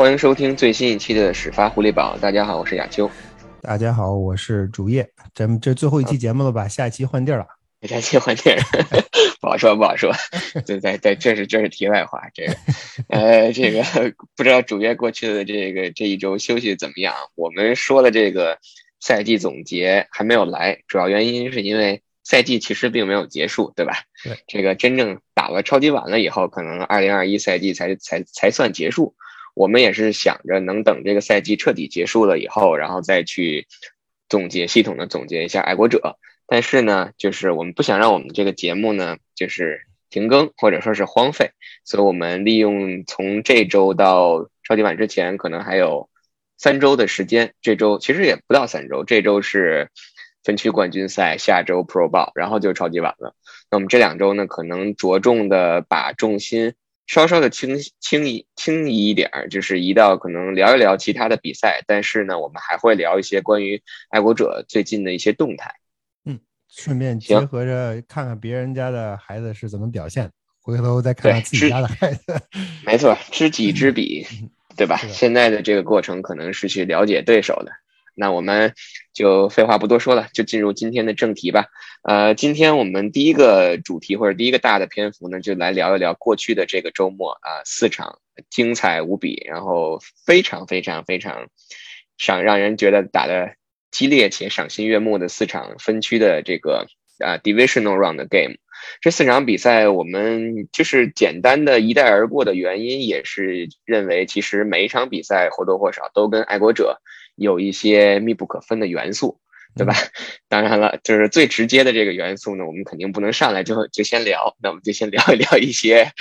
欢迎收听最新一期的始发狐狸堡。大家好，我是亚秋。大家好，我是主页。咱们这最后一期节目了吧？下一期换地儿了。下一期换地儿，不好说，不好说。对对对，这是这是题外话。这个，呃，这个不知道主页过去的这个这一周休息怎么样？我们说的这个赛季总结还没有来，主要原因是因为赛季其实并没有结束，对吧？对。这个真正打了超级碗了以后，可能二零二一赛季才才才算结束。我们也是想着能等这个赛季彻底结束了以后，然后再去总结系统的总结一下爱国者。但是呢，就是我们不想让我们这个节目呢，就是停更或者说是荒废，所以我们利用从这周到超级碗之前，可能还有三周的时间。这周其实也不到三周，这周是分区冠军赛，下周 Pro Bowl，然后就超级碗了。那我们这两周呢，可能着重的把重心。稍稍的轻轻移轻移一点儿，就是移到可能聊一聊其他的比赛，但是呢，我们还会聊一些关于爱国者最近的一些动态。嗯，顺便结合着看看别人家的孩子是怎么表现，回头再看看自己家的孩子。没错，知己知彼，对吧？现在的这个过程可能是去了解对手的。那我们就废话不多说了，就进入今天的正题吧。呃，今天我们第一个主题或者第一个大的篇幅呢，就来聊一聊过去的这个周末啊，四场精彩无比，然后非常非常非常赏让人觉得打的激烈且赏心悦目的四场分区的这个啊 divisional round 的 game。这四场比赛我们就是简单的一带而过的原因，也是认为其实每一场比赛或多或少都跟爱国者。有一些密不可分的元素，对吧？当然了，就是最直接的这个元素呢，我们肯定不能上来就就先聊。那我们就先聊一聊一些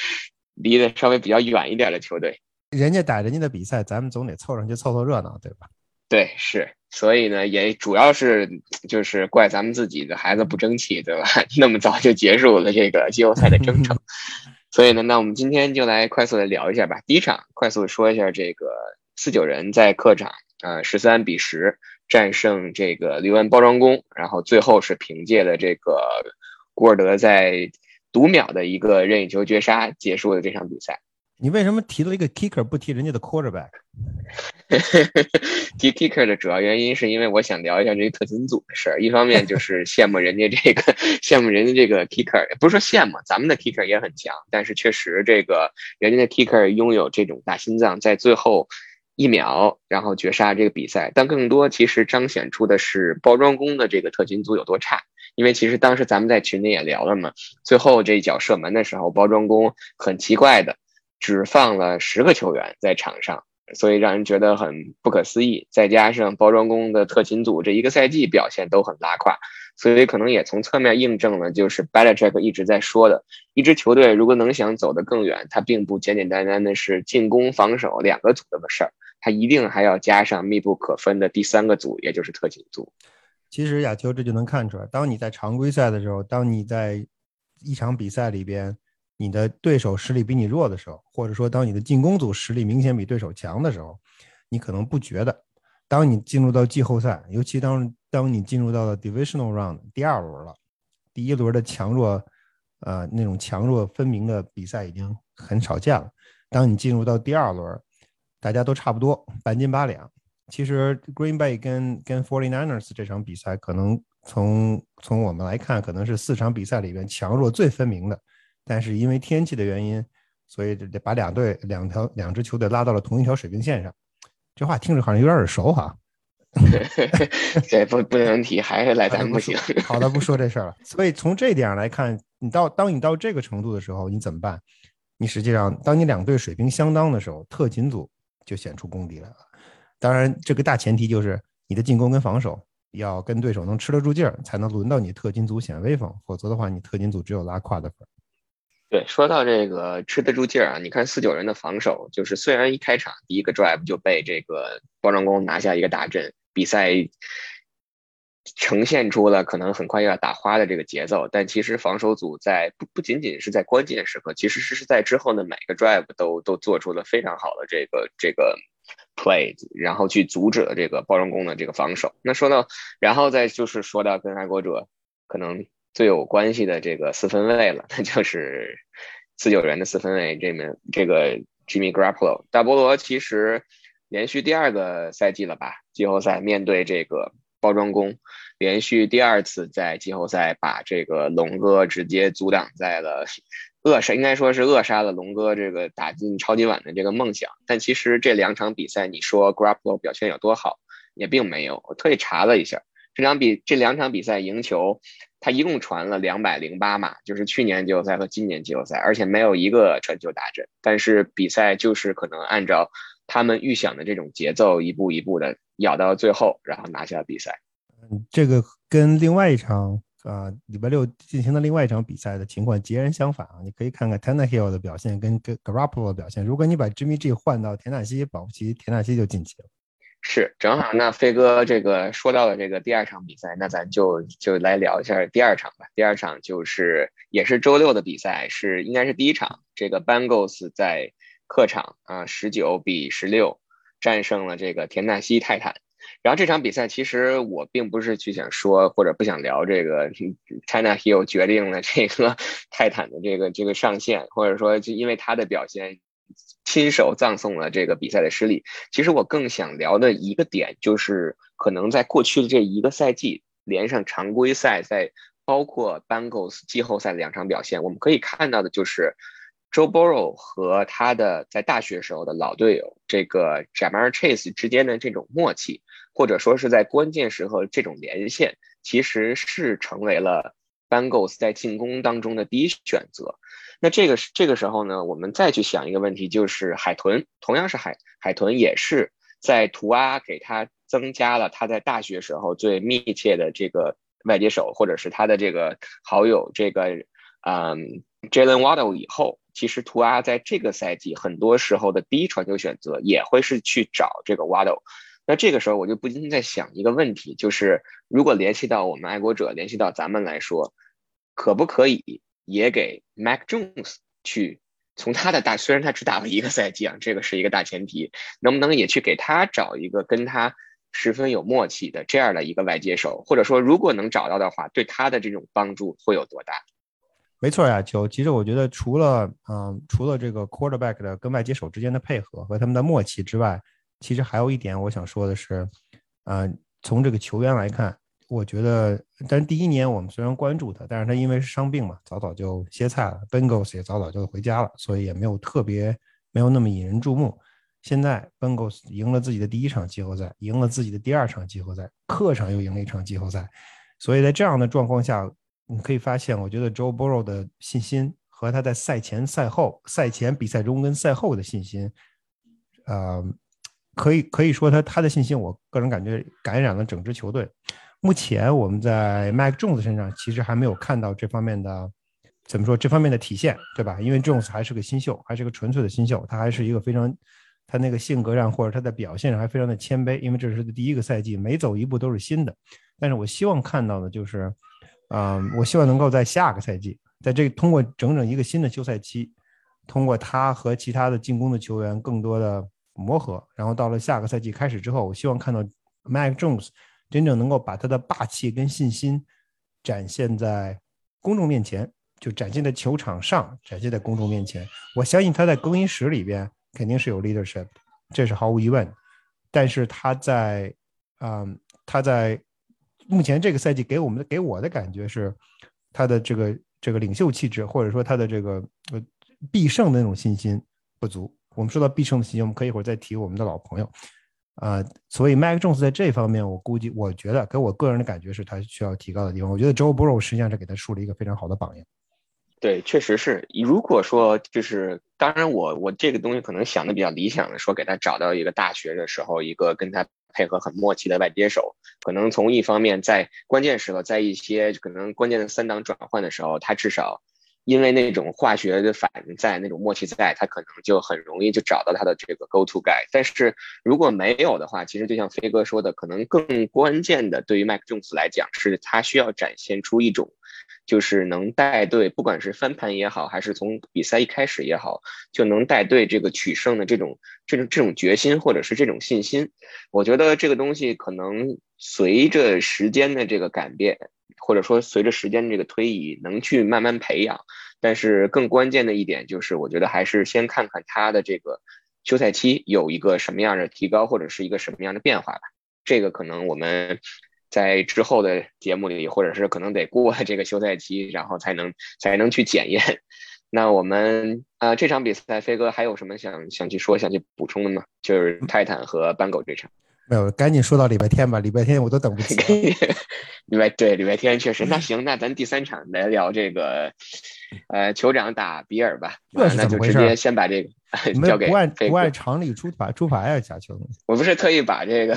离得稍微比较远一点的球队。人家打人家的比赛，咱们总得凑上去凑凑热闹，对吧？对，是。所以呢，也主要是就是怪咱们自己的孩子不争气，对吧？那么早就结束了这个季后赛的征程。所以呢，那我们今天就来快速的聊一下吧。第一场，快速说一下这个四九人在客场。呃，十三比十战胜这个刘安包装工，然后最后是凭借了这个古尔德在读秒的一个任意球绝杀结束了这场比赛。你为什么提了一个 kicker 不提人家的 quarterback？提 kicker 的主要原因是因为我想聊一下这个特勤组的事儿。一方面就是 羡慕人家这个羡慕人家这个 kicker，不是说羡慕，咱们的 kicker 也很强，但是确实这个人家的 kicker 拥有这种大心脏，在最后。一秒，然后绝杀这个比赛，但更多其实彰显出的是包装工的这个特勤组有多差。因为其实当时咱们在群里也聊了嘛，最后这一脚射门的时候，包装工很奇怪的只放了十个球员在场上，所以让人觉得很不可思议。再加上包装工的特勤组这一个赛季表现都很拉胯，所以可能也从侧面印证了就是 Belichick 一直在说的，一支球队如果能想走得更远，它并不简简单单的是进攻防守两个组的事儿。他一定还要加上密不可分的第三个组，也就是特警组。其实亚秋这就能看出来，当你在常规赛的时候，当你在一场比赛里边，你的对手实力比你弱的时候，或者说当你的进攻组实力明显比对手强的时候，你可能不觉得。当你进入到季后赛，尤其当当你进入到了 divisional round 第二轮了，第一轮的强弱，呃，那种强弱分明的比赛已经很少见了。当你进入到第二轮，大家都差不多，半斤八两。其实 Green Bay 跟跟 Forty Niners 这场比赛，可能从从我们来看，可能是四场比赛里边强弱最分明的。但是因为天气的原因，所以得把两队两条两支球队拉到了同一条水平线上。这话听着好像有点耳熟哈。这不不能提，还是来咱不行。好的，不说这事儿了。所以从这点上来看，你到当你到这个程度的时候，你怎么办？你实际上，当你两队水平相当的时候，特勤组。就显出功底来了。当然，这个大前提就是你的进攻跟防守要跟对手能吃得住劲儿，才能轮到你特勤组显威风。否则的话，你特勤组只有拉胯的份。对，说到这个吃得住劲儿啊，你看四九人的防守，就是虽然一开场第一个 drive 就被这个包装工拿下一个大阵，比赛。呈现出了可能很快又要打花的这个节奏，但其实防守组在不不仅仅是在关键时刻，其实是是在之后的每个 drive 都都做出了非常好的这个这个 play，然后去阻止了这个包装工的这个防守。那说到，然后再就是说到跟爱国者可能最有关系的这个四分卫了，那就是四九人的四分卫这面这个 Jimmy Garoppolo。大菠萝其实连续第二个赛季了吧？季后赛面对这个包装工，连续第二次在季后赛把这个龙哥直接阻挡在了扼杀，应该说是扼杀了龙哥这个打进超级碗的这个梦想。但其实这两场比赛，你说 g r a p p l o 表现有多好，也并没有。我特意查了一下。这场比这两场比赛赢球，他一共传了两百零八码，就是去年季后赛和今年季后赛，而且没有一个传球打阵。但是比赛就是可能按照他们预想的这种节奏，一步一步的咬到最后，然后拿下了比赛。嗯，这个跟另外一场啊礼拜六进行的另外一场比赛的情况截然相反啊！你可以看看 Tannehill 的表现跟跟 Garoppolo 的表现。如果你把 Jimmy G 换到田纳西，保不齐田纳西就晋级了。是，正好那飞哥这个说到了这个第二场比赛，那咱就就来聊一下第二场吧。第二场就是也是周六的比赛，是应该是第一场。这个 Bengals 在客场啊，十九比十六战胜了这个田纳西泰坦。然后这场比赛其实我并不是去想说或者不想聊这个 China Hill 决定了这个 泰坦的这个这个上限，或者说就因为他的表现。亲手葬送了这个比赛的失利。其实我更想聊的一个点，就是可能在过去的这一个赛季，连上常规赛，在包括 Bengals 季后赛两场表现，我们可以看到的就是 Joe Burrow 和他的在大学时候的老队友这个 Jamar Chase 之间的这种默契，或者说是在关键时候这种连线，其实是成为了 Bengals 在进攻当中的第一选择。那这个这个时候呢，我们再去想一个问题，就是海豚同样是海海豚，也是在图阿给他增加了他在大学时候最密切的这个外接手，或者是他的这个好友这个嗯 Jalen Waddle 以后，其实图阿在这个赛季很多时候的第一传球选择也会是去找这个 Waddle。那这个时候我就不禁在想一个问题，就是如果联系到我们爱国者，联系到咱们来说，可不可以？也给 Mac Jones 去从他的大，虽然他只打了一个赛季啊，这个是一个大前提，能不能也去给他找一个跟他十分有默契的这样的一个外接手，或者说如果能找到的话，对他的这种帮助会有多大？没错呀，就其实我觉得除了嗯，除了这个 quarterback 的跟外接手之间的配合和他们的默契之外，其实还有一点我想说的是，嗯，从这个球员来看。我觉得，但是第一年我们虽然关注他，但是他因为是伤病嘛，早早就歇菜了。Bengals 也早早就回家了，所以也没有特别没有那么引人注目。现在 Bengals 赢了自己的第一场季后赛，赢了自己的第二场季后赛，客场又赢了一场季后赛。所以在这样的状况下，你可以发现，我觉得 Joe Burrow 的信心和他在赛前、赛后、赛前比赛中跟赛后的信心，呃，可以可以说他他的信心，我个人感觉感染了整支球队。目前我们在 Mike Jones 身上其实还没有看到这方面的，怎么说这方面的体现，对吧？因为 Jones 还是个新秀，还是个纯粹的新秀，他还是一个非常，他那个性格上或者他的表现上还非常的谦卑，因为这是第一个赛季，每走一步都是新的。但是我希望看到的就是，嗯，我希望能够在下个赛季，在这通过整整一个新的休赛期，通过他和其他的进攻的球员更多的磨合，然后到了下个赛季开始之后，我希望看到 Mac Jones。真正能够把他的霸气跟信心展现在公众面前，就展现在球场上，展现在公众面前。我相信他在更衣室里边肯定是有 leadership，这是毫无疑问。但是他在，嗯，他在目前这个赛季给我们的给我的感觉是，他的这个这个领袖气质，或者说他的这个呃必胜的那种信心不足。我们说到必胜的信心，我们可以一会儿再提我们的老朋友。啊，所以 Mac Jones 在这方面，我估计，我觉得给我个人的感觉是他需要提高的地方。我觉得 Joe Burrow 实际上是给他树了一个非常好的榜样。对，确实是。如果说就是，当然我我这个东西可能想的比较理想的，说给他找到一个大学的时候，一个跟他配合很默契的外接手，可能从一方面在关键时刻，在一些可能关键的三档转换的时候，他至少。因为那种化学的反应在，那种默契在，他可能就很容易就找到他的这个 go to guy。但是如果没有的话，其实就像飞哥说的，可能更关键的对于麦克琼斯来讲，是他需要展现出一种。就是能带队，不管是翻盘也好，还是从比赛一开始也好，就能带队这个取胜的这种这种这种决心，或者是这种信心。我觉得这个东西可能随着时间的这个改变，或者说随着时间这个推移，能去慢慢培养。但是更关键的一点就是，我觉得还是先看看他的这个休赛期有一个什么样的提高，或者是一个什么样的变化吧。这个可能我们在之后的节目里，或者是可能得过这个休赛期，然后才能才能去检验。那我们啊，这场比赛，飞哥还有什么想想去说、想去补充的吗？就是泰坦和斑狗这场。没有，赶紧说到礼拜天吧，礼拜天我都等不及。礼拜对礼拜天确实，那行，那咱第三场来聊这个，呃，酋长打比尔吧。那就直接先把这个 交给不按不按常理出牌出牌啊，假球。我不是特意把这个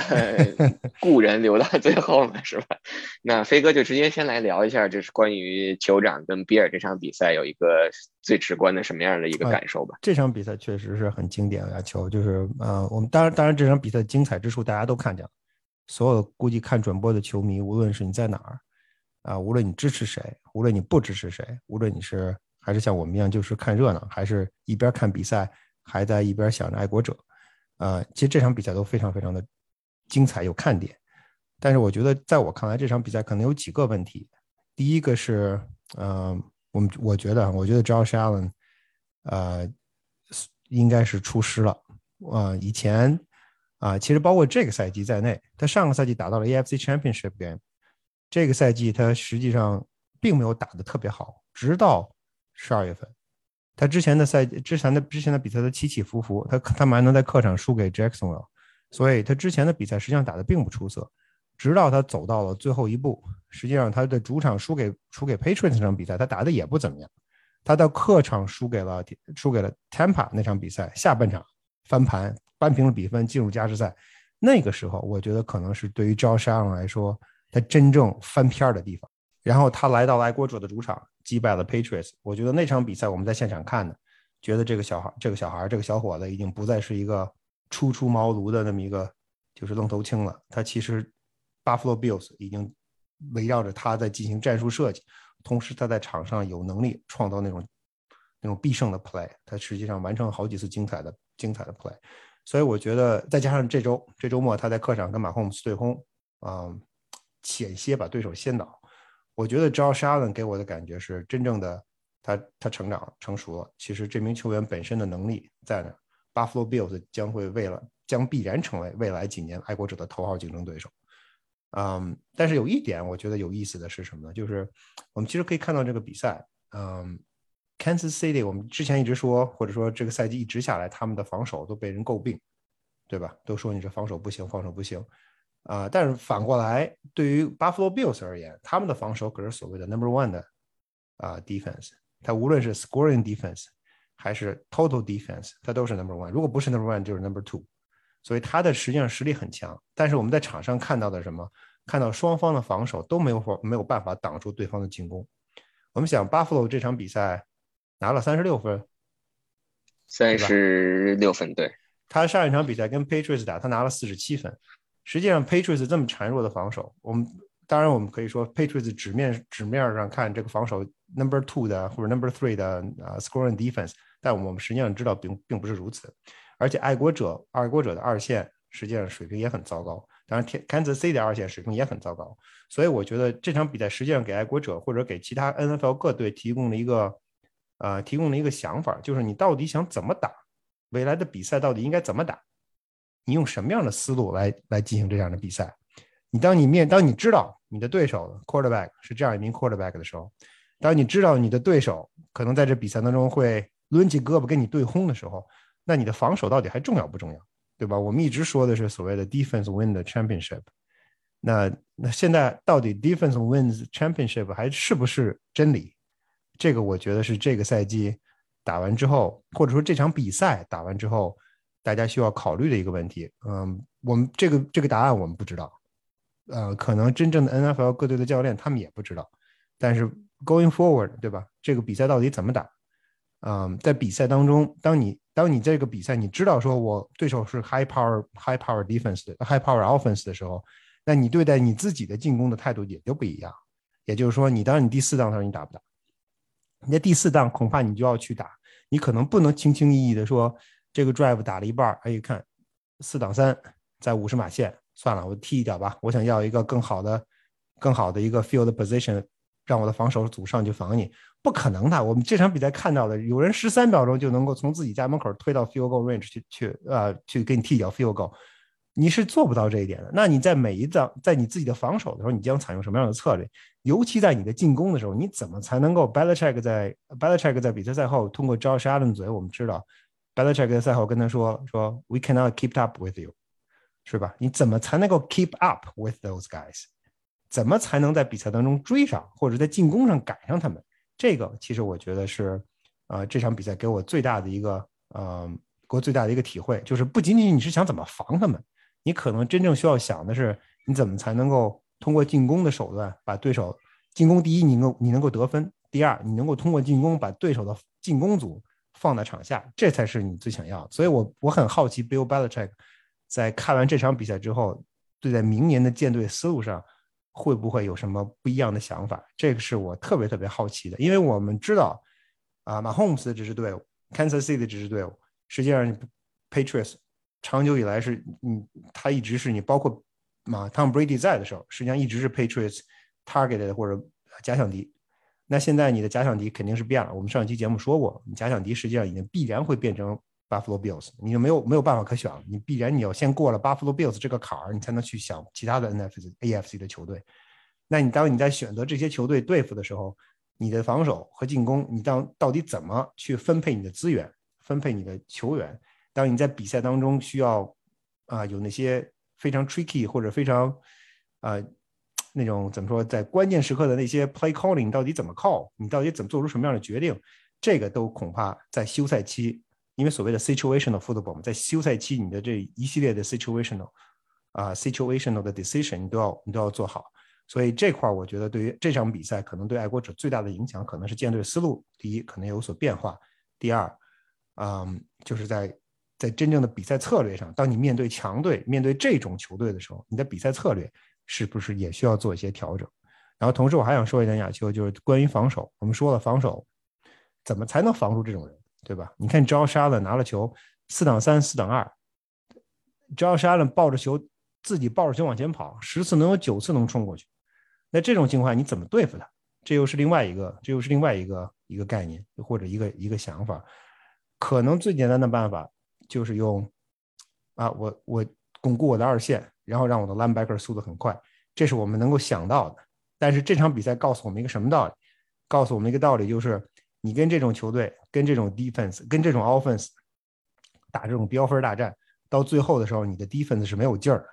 故人留到最后嘛，是吧？那飞哥就直接先来聊一下，就是关于酋长跟比尔这场比赛有一个最直观的什么样的一个感受吧？这场比赛确实是很经典啊球，就是呃，我们当然当然这场比赛精彩之处大家都看见了。所有估计看转播的球迷，无论是你在哪儿，啊，无论你支持谁，无论你不支持谁，无论你是还是像我们一样就是看热闹，还是一边看比赛还在一边想着爱国者，啊，其实这场比赛都非常非常的精彩有看点。但是我觉得在我看来，这场比赛可能有几个问题。第一个是，嗯，我们我觉得，我觉得 Josh Allen，呃，应该是出师了，啊，以前。啊，其实包括这个赛季在内，他上个赛季打到了 AFC Championship game，这个赛季他实际上并没有打得特别好，直到十二月份，他之前的赛之前的之前的比赛都起起伏伏，他他们还能在客场输给 Jacksonville，所以他之前的比赛实际上打得并不出色，直到他走到了最后一步，实际上他的主场输给输给 Patriots 那场比赛，他打的也不怎么样，他到客场输给了输给了 Tampa 那场比赛，下半场翻盘。扳平了比分，进入加时赛。那个时候，我觉得可能是对于 Josh Allen 来说，他真正翻篇的地方。然后他来到了爱国者的主场，击败了 Patriots。我觉得那场比赛我们在现场看的，觉得这个小孩、这个小孩、这个小伙子已经不再是一个初出茅庐的那么一个就是愣头青了。他其实 Buffalo Bills 已经围绕着他在进行战术设计，同时他在场上有能力创造那种那种必胜的 play。他实际上完成了好几次精彩的精彩的 play。所以我觉得，再加上这周这周末他在客场跟马霍姆斯对轰，啊，险些把对手掀倒。我觉得 Josh Allen 给我的感觉是，真正的他他成长成熟了。其实这名球员本身的能力在那，Buffalo Bills 将会为了将必然成为未来几年爱国者的头号竞争对手。嗯，但是有一点我觉得有意思的是什么呢？就是我们其实可以看到这个比赛，嗯。Kansas City，我们之前一直说，或者说这个赛季一直下来，他们的防守都被人诟病，对吧？都说你这防守不行，防守不行啊。但是反过来，对于 Buffalo Bills 而言，他们的防守可是所谓的 Number One 的啊 Defense。他无论是 Scoring Defense 还是 Total Defense，他都是 Number One。如果不是 Number One，就是 Number Two。所以他的实际上实力很强。但是我们在场上看到的什么？看到双方的防守都没有法没有办法挡住对方的进攻。我们想 Buffalo 这场比赛。拿了三十六分，三十六分。对，他上一场比赛跟 Patriots 打，他拿了四十七分。实际上，Patriots 这么孱弱的防守，我们当然我们可以说 Patriots 纸面纸面上看这个防守 Number Two 的或者 Number Three 的啊 Scoring Defense，但我们实际上知道并并不是如此。而且爱国者爱国者的二线实际上水平也很糟糕，当然 Kansas City 的二线水平也很糟糕。所以我觉得这场比赛实际上给爱国者或者给其他 NFL 各队提供了一个。呃，提供了一个想法，就是你到底想怎么打，未来的比赛到底应该怎么打？你用什么样的思路来来进行这样的比赛？你当你面当你知道你的对手 quarterback 是这样一名 quarterback 的时候，当你知道你的对手可能在这比赛当中会抡起胳膊跟你对轰的时候，那你的防守到底还重要不重要？对吧？我们一直说的是所谓的 defense win the championship。那那现在到底 defense wins championship 还是不是真理？这个我觉得是这个赛季打完之后，或者说这场比赛打完之后，大家需要考虑的一个问题。嗯，我们这个这个答案我们不知道，呃，可能真正的 NFL 各队的教练他们也不知道。但是 going forward，对吧？这个比赛到底怎么打？嗯，在比赛当中，当你当你这个比赛你知道说我对手是 high power high power defense 的 high power offense 的时候，那你对待你自己的进攻的态度也就不一样。也就是说，你当你第四档的时候，你打不打？你那第四档恐怕你就要去打，你可能不能轻轻易易的说这个 drive 打了一半，哎，看四档三在五十码线，算了，我踢一脚吧。我想要一个更好的、更好的一个 field position 让我的防守组上去防你，不可能的。我们这场比赛看到的，有人十三秒钟就能够从自己家门口推到 field goal range 去去呃去给你踢一脚 field goal，你是做不到这一点的。那你在每一张在你自己的防守的时候，你将采用什么样的策略？尤其在你的进攻的时候，你怎么才能够 Belichick 在 Belichick 在比赛赛后通过 Josh Allen 嘴，我们知道 Belichick 在赛后跟他说说 We cannot keep up with you，是吧？你怎么才能够 keep up with those guys？怎么才能在比赛当中追上，或者在进攻上赶上他们？这个其实我觉得是，呃，这场比赛给我最大的一个，呃，给我最大的一个体会，就是不仅仅你是想怎么防他们，你可能真正需要想的是，你怎么才能够通过进攻的手段把对手进攻第一，你能你能够得分；第二，你能够通过进攻把对手的进攻组放在场下，这才是你最想要的。所以我我很好奇，Bill Belichick 在看完这场比赛之后，对在明年的舰队思路上。会不会有什么不一样的想法？这个是我特别特别好奇的，因为我们知道，啊，马霍姆斯的这支队伍，Kansas City 的这支队伍，实际上 Patriots 长久以来是，嗯，他一直是你，包括马 Tom Brady 在的时候，实际上一直是 Patriots targeted 或者假想敌。那现在你的假想敌肯定是变了。我们上一期节目说过，你假想敌实际上已经必然会变成。Buffalo Bills，你就没有没有办法可选了，你必然你要先过了 Buffalo Bills 这个坎儿，你才能去想其他的 NFC、AFC 的球队。那你当你在选择这些球队对付的时候，你的防守和进攻，你当到底怎么去分配你的资源，分配你的球员？当你在比赛当中需要啊有那些非常 tricky 或者非常啊那种怎么说，在关键时刻的那些 play calling，你到底怎么 call？你到底怎么做出什么样的决定？这个都恐怕在休赛期。因为所谓的 situational football 在休赛期，你的这一系列的 situational 啊 situational 的 decision 你都要你都要做好。所以这块儿，我觉得对于这场比赛，可能对爱国者最大的影响，可能是舰队思路。第一，可能有所变化；第二，嗯，就是在在真正的比赛策略上，当你面对强队、面对这种球队的时候，你的比赛策略是不是也需要做一些调整？然后，同时我还想说一点，亚秋，就是关于防守。我们说了，防守怎么才能防住这种人？对吧？你看，Josh Allen 拿了球，四挡三，四挡二，Josh Allen 抱着球，自己抱着球往前跑，十次能有九次能冲过去。那这种情况你怎么对付他？这又是另外一个，这又是另外一个一个概念或者一个一个想法。可能最简单的办法就是用啊，我我巩固我的二线，然后让我的 linebacker 速度很快，这是我们能够想到的。但是这场比赛告诉我们一个什么道理？告诉我们一个道理就是。你跟这种球队、跟这种 defense、跟这种 offense 打这种标分大战，到最后的时候，你的 defense 是没有劲儿。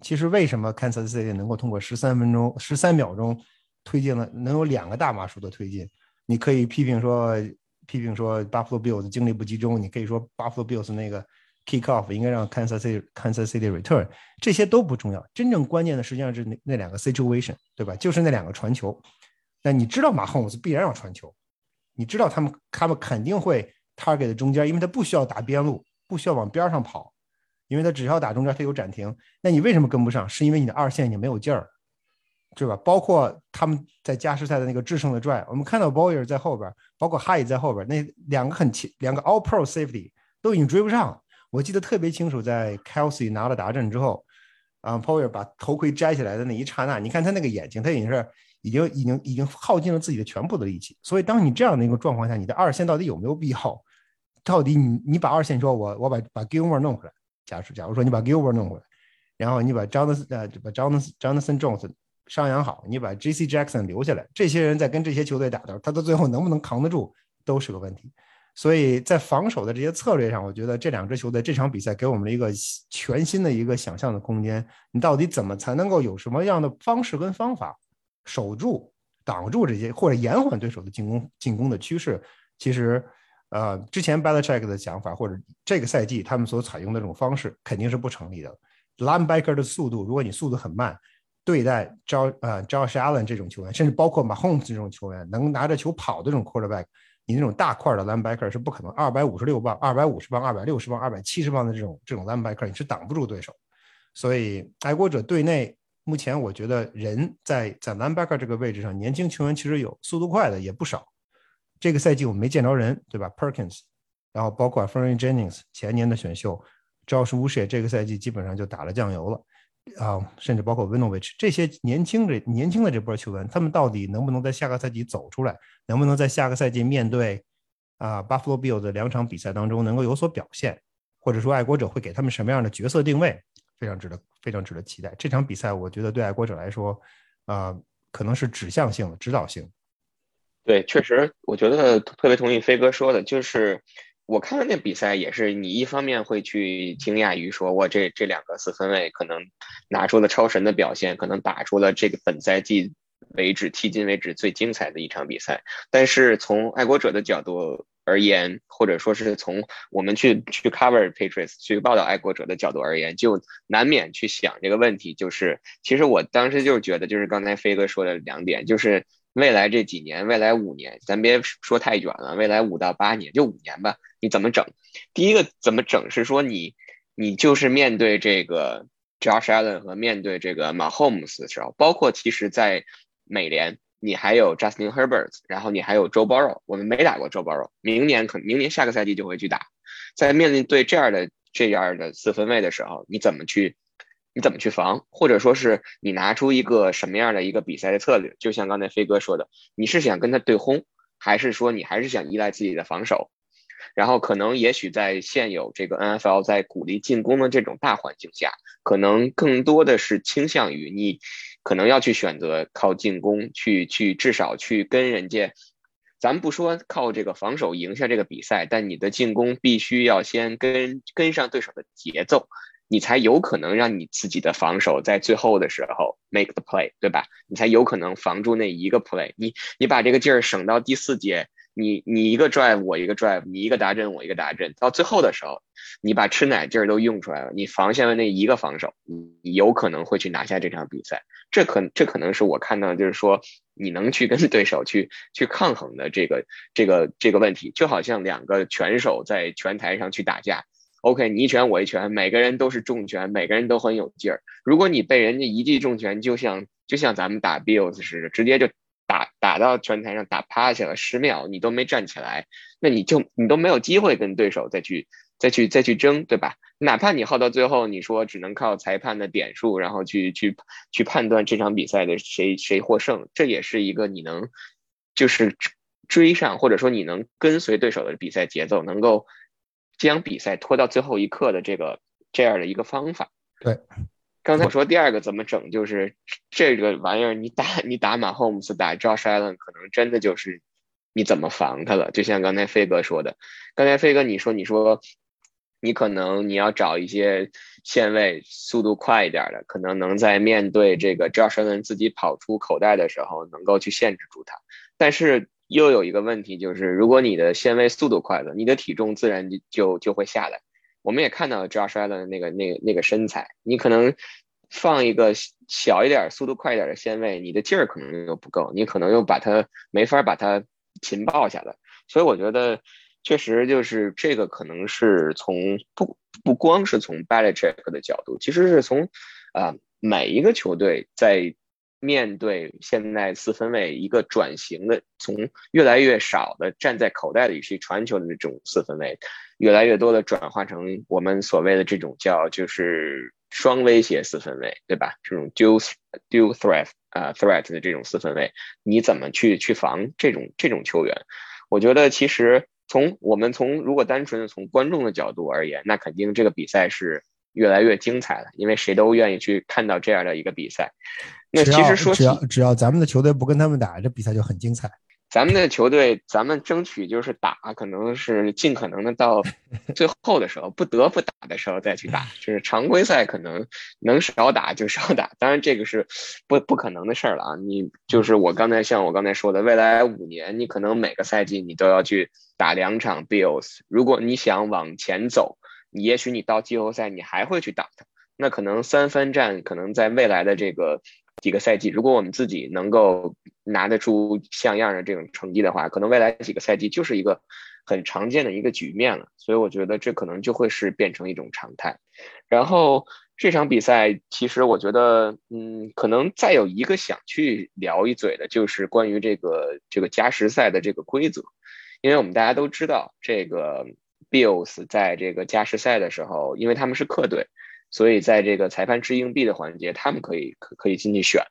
其实为什么 Kansas City 能够通过十三分钟、十三秒钟推进了，能有两个大码数的推进？你可以批评说，批评说 Buffalo Bills 精力不集中，你可以说 Buffalo Bills 那个 kick off 应该让 Kansas City Kansas City return，这些都不重要。真正关键的实际上是那那两个 situation，对吧？就是那两个传球。那你知道马霍姆斯必然要传球。你知道他们，他们肯定会 target 中间，因为他不需要打边路，不需要往边上跑，因为他只要打中间，他有暂停。那你为什么跟不上？是因为你的二线已经没有劲儿，对吧？包括他们在加时赛的那个制胜的 drive，我们看到 Boyer 在后边，包括 High 在后边，那两个很，两个 All Pro Safety 都已经追不上。我记得特别清楚，在 Kelsey 拿了达阵之后，啊，Poyer 把头盔摘下来的那一刹那，你看他那个眼睛，他已经是。已经已经已经耗尽了自己的全部的力气，所以当你这样的一个状况下，你的二线到底有没有必要？到底你你把二线说，我我把把 Gilmore 弄回来，假如假如说你把 Gilmore 弄回来，然后你把 Jonathan 呃把 Jonathan Jonathan Jones 伤养好，你把 J.C. Jackson 留下来，这些人在跟这些球队打的时候，他到最后能不能扛得住都是个问题。所以在防守的这些策略上，我觉得这两支球队这场比赛给我们了一个全新的一个想象的空间。你到底怎么才能够有什么样的方式跟方法？守住、挡住这些，或者延缓对手的进攻进攻的趋势，其实，呃，之前 Belichick 的想法，或者这个赛季他们所采用的这种方式，肯定是不成立的。Linebacker 的速度，如果你速度很慢，对待 Josh 呃 Josh Allen 这种球员，甚至包括 Mahomes 这种球员，能拿着球跑的这种 Quarterback，你那种大块的 Linebacker 是不可能，二百五十六磅、二百五十磅、二百六十磅、二百七十磅的这种这种 Linebacker，你是挡不住对手。所以爱国者队内。目前我觉得人在在 linebacker 这个位置上，年轻球员其实有速度快的也不少。这个赛季我们没见着人，对吧？Perkins，然后包括 f e r r y Jennings 前年的选秀，Josh w u s h 这个赛季基本上就打了酱油了。啊，甚至包括 Vinovich 这些年轻的年轻的这波球员，他们到底能不能在下个赛季走出来？能不能在下个赛季面对啊 Buffalo Bills 的两场比赛当中能够有所表现？或者说爱国者会给他们什么样的角色定位？非常值得非常值得期待。这场比赛我觉得对爱国者来说，啊，可能是指向性的、指导性。对，确实，我觉得特别同意飞哥说的，就是我看了那比赛，也是你一方面会去惊讶于说，我这这两个四分卫可能拿出了超神的表现，可能打出了这个本赛季为止迄今为止最精彩的一场比赛。但是从爱国者的角度而言，或者说是从我们去去 cover Patriots 去报道爱国者的角度而言，就难免去想这个问题，就是其实我当时就是觉得，就是刚才飞哥说的两点，就是。未来这几年，未来五年，咱别说太远了，未来五到八年，就五年吧。你怎么整？第一个怎么整是说你，你就是面对这个 Josh Allen 和面对这个 Mahomes 的时候，包括其实在美联，你还有 Justin Herbert，然后你还有 Joe Burrow，我们没打过 Joe Burrow，明年可明年下个赛季就会去打。在面临对这样的这样的四分卫的时候，你怎么去？你怎么去防，或者说是你拿出一个什么样的一个比赛的策略？就像刚才飞哥说的，你是想跟他对轰，还是说你还是想依赖自己的防守？然后可能也许在现有这个 NFL 在鼓励进攻的这种大环境下，可能更多的是倾向于你可能要去选择靠进攻去去至少去跟人家，咱们不说靠这个防守赢下这个比赛，但你的进攻必须要先跟跟上对手的节奏。你才有可能让你自己的防守在最后的时候 make the play，对吧？你才有可能防住那一个 play。你你把这个劲儿省到第四节，你你一个 drive 我一个 drive，你一个达阵我一个达阵，到最后的时候，你把吃奶劲儿都用出来了，你防下来那一个防守，你有可能会去拿下这场比赛。这可这可能是我看到就是说你能去跟 对手去去抗衡的这个这个这个问题，就好像两个拳手在拳台上去打架。OK，你一拳我一拳，每个人都是重拳，每个人都很有劲儿。如果你被人家一记重拳，就像就像咱们打 Bills 似的，直接就打打到拳台上打趴下了，十秒你都没站起来，那你就你都没有机会跟对手再去再去再去争，对吧？哪怕你耗到最后，你说只能靠裁判的点数，然后去去去判断这场比赛的谁谁获胜，这也是一个你能就是追上，或者说你能跟随对手的比赛节奏，能够。将比赛拖到最后一刻的这个这样的一个方法。对，刚才我说第二个怎么整，就是这个玩意儿，你打你打马 Holmes 打 Josh Allen，可能真的就是你怎么防他了。就像刚才飞哥说的，刚才飞哥你说你说你可能你要找一些线位速度快一点的，可能能在面对这个 Josh Allen 自己跑出口袋的时候，能够去限制住他，但是。又有一个问题，就是如果你的线位速度快了，你的体重自然就就就会下来。我们也看到 Josh Allen 的那个那个那个身材，你可能放一个小一点、速度快一点的纤维，你的劲儿可能又不够，你可能又把它没法把它擒抱下来。所以我觉得，确实就是这个可能是从不不光是从 Belichick 的角度，其实是从啊每一个球队在。面对现在四分卫一个转型的，从越来越少的站在口袋里去传球的这种四分卫，越来越多的转化成我们所谓的这种叫就是双威胁四分卫，对吧？这种 dual dual threat 啊 threat 的这种四分卫，你怎么去去防这种这种球员？我觉得其实从我们从如果单纯的从观众的角度而言，那肯定这个比赛是。越来越精彩了，因为谁都愿意去看到这样的一个比赛。那其实说只要只要咱们的球队不跟他们打，这比赛就很精彩。咱们的球队，咱们争取就是打，可能是尽可能的到 最后的时候，不得不打的时候再去打。就是常规赛可能能少打就少打，当然这个是不不可能的事儿了啊。你就是我刚才像我刚才说的，未来五年你可能每个赛季你都要去打两场 Bills，如果你想往前走。你也许你到季后赛你还会去打他，那可能三分战可能在未来的这个几个赛季，如果我们自己能够拿得出像样的这种成绩的话，可能未来几个赛季就是一个很常见的一个局面了。所以我觉得这可能就会是变成一种常态。然后这场比赛其实我觉得，嗯，可能再有一个想去聊一嘴的就是关于这个这个加时赛的这个规则，因为我们大家都知道这个。Bills 在这个加时赛的时候，因为他们是客队，所以在这个裁判掷硬币的环节，他们可以可可以进去选。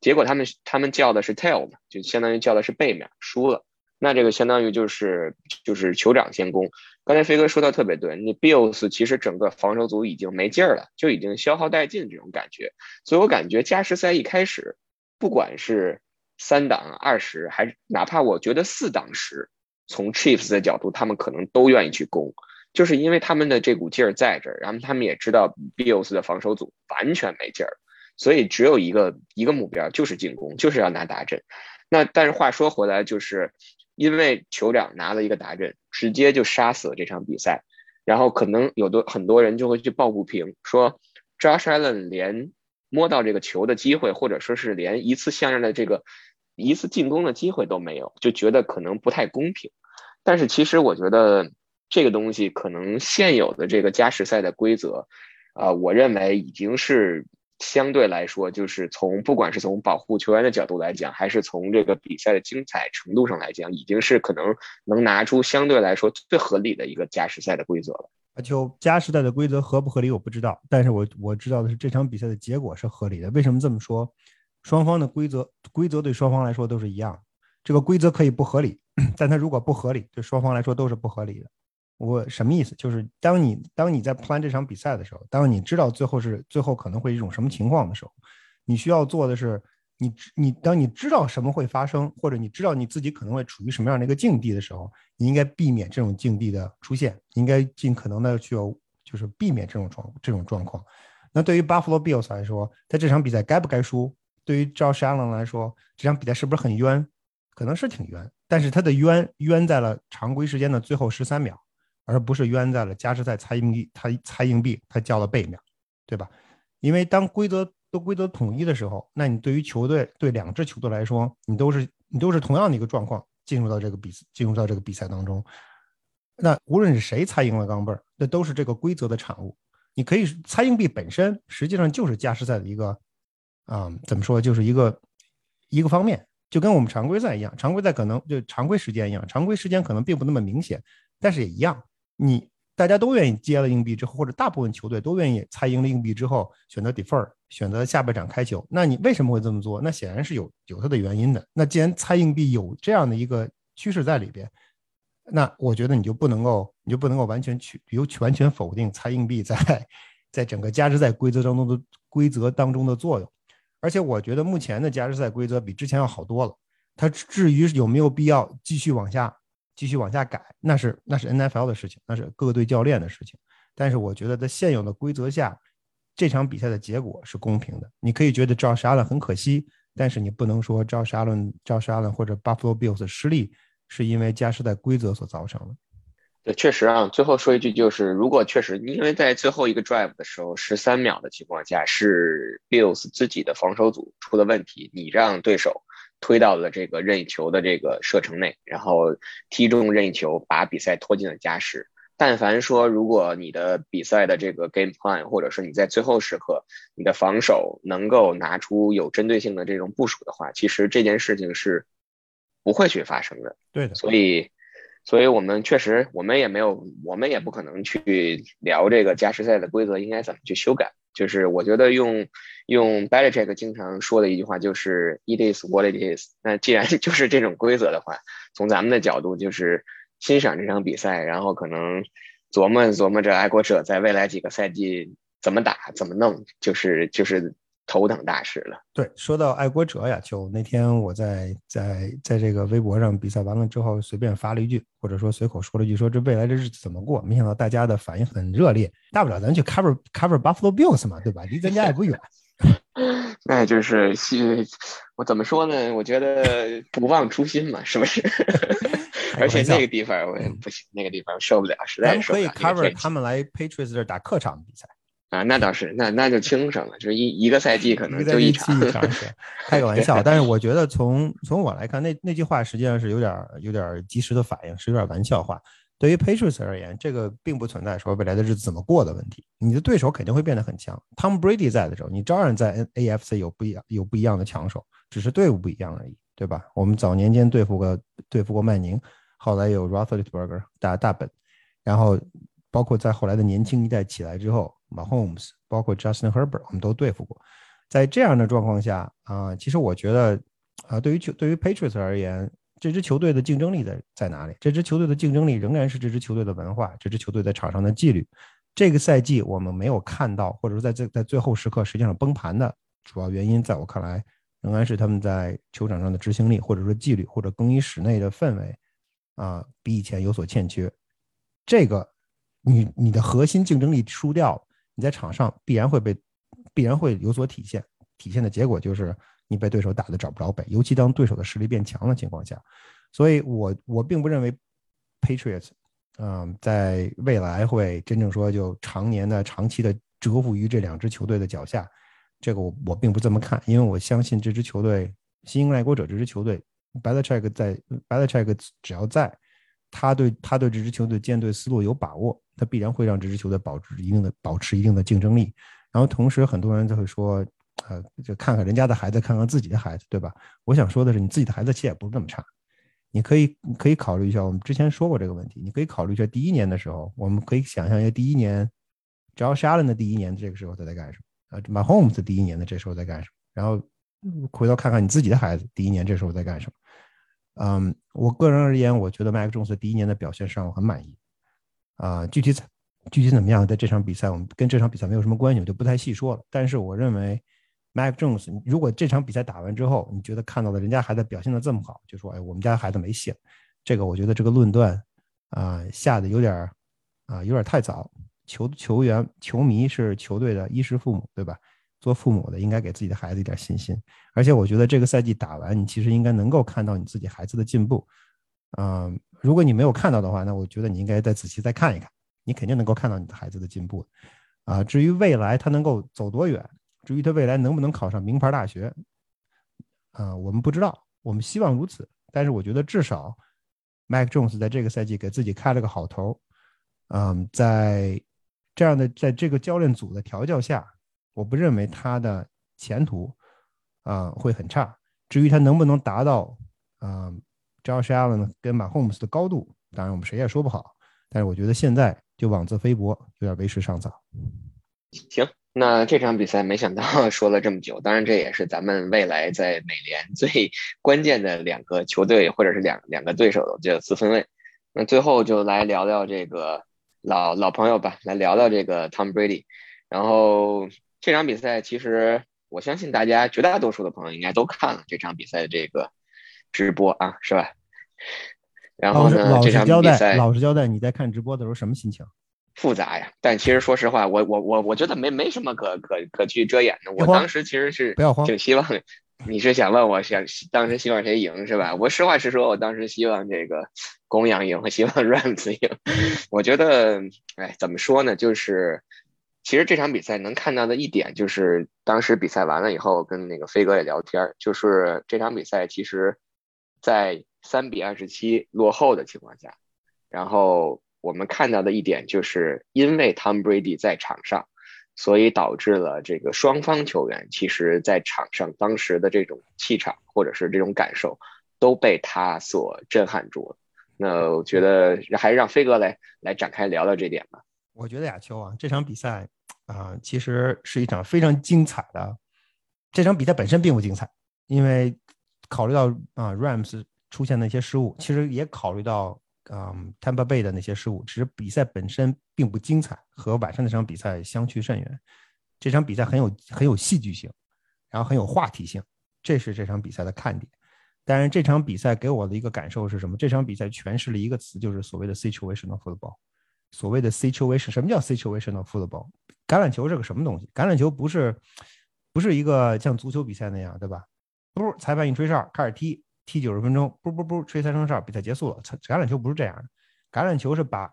结果他们他们叫的是 tail 嘛，就相当于叫的是背面，输了。那这个相当于就是就是酋长先攻。刚才飞哥说的特别对，你 Bills 其实整个防守组已经没劲儿了，就已经消耗殆尽这种感觉。所以我感觉加时赛一开始，不管是三档二十，还是哪怕我觉得四档十，从 Chiefs 的角度，他们可能都愿意去攻，就是因为他们的这股劲儿在这儿，然后他们也知道 Bills 的防守组完全没劲儿，所以只有一个一个目标，就是进攻，就是要拿大阵。那但是话说回来，就是因为酋长拿了一个大阵，直接就杀死了这场比赛，然后可能有的很多人就会去抱不平，说 Josh Allen 连摸到这个球的机会，或者说是连一次像样的这个。一次进攻的机会都没有，就觉得可能不太公平。但是其实我觉得这个东西可能现有的这个加时赛的规则，啊，我认为已经是相对来说，就是从不管是从保护球员的角度来讲，还是从这个比赛的精彩程度上来讲，已经是可能能拿出相对来说最合理的一个加时赛的规则了。就加时赛的规则合不合理我不知道，但是我我知道的是这场比赛的结果是合理的。为什么这么说？双方的规则规则对双方来说都是一样，这个规则可以不合理，但它如果不合理，对双方来说都是不合理的。我什么意思？就是当你当你在 plan 这场比赛的时候，当你知道最后是最后可能会一种什么情况的时候，你需要做的是，你你当你知道什么会发生，或者你知道你自己可能会处于什么样的一个境地的时候，你应该避免这种境地的出现，应该尽可能的去就是避免这种状这种状况。那对于 Buffalo Bills 来说，在这场比赛该不该输？对于 Josh Allen 来说，这场比赛是不是很冤？可能是挺冤，但是他的冤冤在了常规时间的最后十三秒，而不是冤在了加时赛猜硬币，他猜硬币他叫了背面，对吧？因为当规则都规则统一的时候，那你对于球队对两支球队来说，你都是你都是同样的一个状况进入到这个比进入到这个比赛当中。那无论是谁猜赢了钢镚儿，那都是这个规则的产物。你可以猜硬币本身实际上就是加时赛的一个。啊，怎么说，就是一个一个方面，就跟我们常规赛一样，常规赛可能就常规时间一样，常规时间可能并不那么明显，但是也一样，你大家都愿意接了硬币之后，或者大部分球队都愿意猜赢了硬币之后选择 defer，选择下半场开球。那你为什么会这么做？那显然是有有它的原因的。那既然猜硬币有这样的一个趋势在里边，那我觉得你就不能够，你就不能够完全去有完全否定猜硬币在在整个加时赛规则当中的规则当中的作用。而且我觉得目前的加时赛规则比之前要好多了。它至于有没有必要继续往下、继续往下改，那是那是 NFL 的事情，那是各队教练的事情。但是我觉得在现有的规则下，这场比赛的结果是公平的。你可以觉得 Josh Allen 很可惜，但是你不能说 Josh Allen、Josh Allen 或者 Buffalo Bills 失利是因为加时赛规则所造成的。对，确实啊。最后说一句，就是如果确实因为在最后一个 drive 的时候，十三秒的情况下是 Bills 自己的防守组出了问题，你让对手推到了这个任意球的这个射程内，然后踢中任意球，把比赛拖进了加时。但凡说如果你的比赛的这个 game plan，或者是你在最后时刻你的防守能够拿出有针对性的这种部署的话，其实这件事情是不会去发生的。对的，所以。所以我们确实，我们也没有，我们也不可能去聊这个加时赛的规则应该怎么去修改。就是我觉得用用 Belichick 经常说的一句话就是 "It is what it is"。那既然 就是这种规则的话，从咱们的角度就是欣赏这场比赛，然后可能琢磨琢磨着爱国者在未来几个赛季怎么打、怎么弄，就是就是。头等大事了。对，说到爱国者呀，就那天我在在在这个微博上比赛完了之后，随便发了一句，或者说随口说了一句，说这未来这日子怎么过？没想到大家的反应很热烈。大不了咱去 cover cover Buffalo Bills 嘛，对吧？离咱家也不远。那就是我怎么说呢？我觉得不忘初心嘛，是不是？而且那个地方我也不行，那个地方受不了，实在受不了。可以 cover 他们来 Patriots 这打客场比赛。啊，那倒是，那那就轻省了，就是一一个赛季可能就一场，开个玩笑。但是我觉得从从我来看，那那句话实际上是有点有点及时的反应，是有点玩笑话。对于 Patriots 而言，这个并不存在说未来的日子怎么过的问题。你的对手肯定会变得很强，Tom Brady 在的时候，你照样在 AFC 有不一样有不一样的强手，只是队伍不一样而已，对吧？我们早年间对付过对付过曼宁，后来有 Roethlisberger 打大本，然后。包括在后来的年轻一代起来之后，Mahomes，包括 Justin Herbert，我们都对付过。在这样的状况下啊，其实我觉得啊，对于球对于 Patriots 而言，这支球队的竞争力在在哪里？这支球队的竞争力仍然是这支球队的文化，这支球队在场上的纪律。这个赛季我们没有看到，或者说在这在最后时刻实际上崩盘的主要原因，在我看来，仍然是他们在球场上的执行力，或者说纪律，或者更衣室内的氛围啊，比以前有所欠缺。这个。你你的核心竞争力输掉了，你在场上必然会被，必然会有所体现。体现的结果就是你被对手打的找不着北，尤其当对手的实力变强的情况下。所以，我我并不认为 Patriots，嗯，在未来会真正说就常年的、长期的折服于这两支球队的脚下。这个我我并不这么看，因为我相信这支球队新英爱国者这支球队，Belichick 在 Belichick 只要在。他对他对这支球队建队思路有把握，他必然会让这支球队保持一定的保持一定的竞争力。然后同时，很多人就会说，呃，就看看人家的孩子，看看自己的孩子，对吧？我想说的是，你自己的孩子其实也不是那么差。你可以你可以考虑一下，我们之前说过这个问题，你可以考虑一下第一年的时候，我们可以想象一下第一年，Josh Allen 的第一年这个时候他在干什么？啊，Mahomes 第一年的这时候在干什么？然后回头看看你自己的孩子第一年这时候在干什么？嗯，我个人而言，我觉得麦克琼斯第一年的表现上我很满意。啊，具体怎具体怎么样，在这场比赛我们跟这场比赛没有什么关系，我就不太细说了。但是我认为，麦克琼斯，如果这场比赛打完之后，你觉得看到了人家孩子表现的这么好，就说哎，我们家孩子没戏了。这个我觉得这个论断啊下的有点啊有点太早。球球员球迷是球队的衣食父母，对吧？做父母的应该给自己的孩子一点信心，而且我觉得这个赛季打完，你其实应该能够看到你自己孩子的进步。嗯，如果你没有看到的话，那我觉得你应该再仔细再看一看，你肯定能够看到你的孩子的进步。啊，至于未来他能够走多远，至于他未来能不能考上名牌大学，啊，我们不知道，我们希望如此。但是我觉得至少，Mike Jones 在这个赛季给自己开了个好头。嗯，在这样的在这个教练组的调教下。我不认为他的前途啊会很差。至于他能不能达到啊，Josh Allen 跟马 Holmes 的高度，当然我们谁也说不好。但是我觉得现在就妄自菲薄，有点为时尚早。行，那这场比赛没想到 说了这么久，当然这也是咱们未来在美联 最关键的两个球队或者是两两个对手的这个四分卫。那最后就来聊聊这个老老朋友吧，来聊聊这个 Tom Brady，然后。这场比赛其实，我相信大家绝大多数的朋友应该都看了这场比赛的这个直播啊，是吧？然后呢，这场比赛老实交代，你在看直播的时候什么心情？复杂呀。但其实说实话，我我我我觉得没没什么可可可去遮掩的。我当时其实是挺希望你是想问我想当时希望谁赢是吧？我实话实说，我当时希望这个公羊赢，希望 Rams 赢。我觉得，哎，怎么说呢？就是。其实这场比赛能看到的一点就是，当时比赛完了以后，跟那个飞哥也聊天，就是这场比赛其实，在三比二十七落后的情况下，然后我们看到的一点就是，因为 Tom Brady 在场上，所以导致了这个双方球员其实在场上当时的这种气场或者是这种感受都被他所震撼住了。那我觉得还是让飞哥来来展开聊聊这点吧。我觉得亚秋啊，这场比赛啊，其实是一场非常精彩的。这场比赛本身并不精彩，因为考虑到啊，Rams 出现的一些失误，其实也考虑到啊，Tampa Bay 的那些失误。其实比赛本身并不精彩，和晚上那场比赛相去甚远。这场比赛很有很有戏剧性，然后很有话题性，这是这场比赛的看点。但是这场比赛给我的一个感受是什么？这场比赛诠释了一个词，就是所谓的 situational football。所谓的 situation，什么叫 situational football？橄榄球是个什么东西？橄榄球不是不是一个像足球比赛那样，对吧？不，裁判一吹哨，开始踢，踢九十分钟，不不不，吹三声哨，比赛结束了。橄榄球不是这样的，橄榄球是把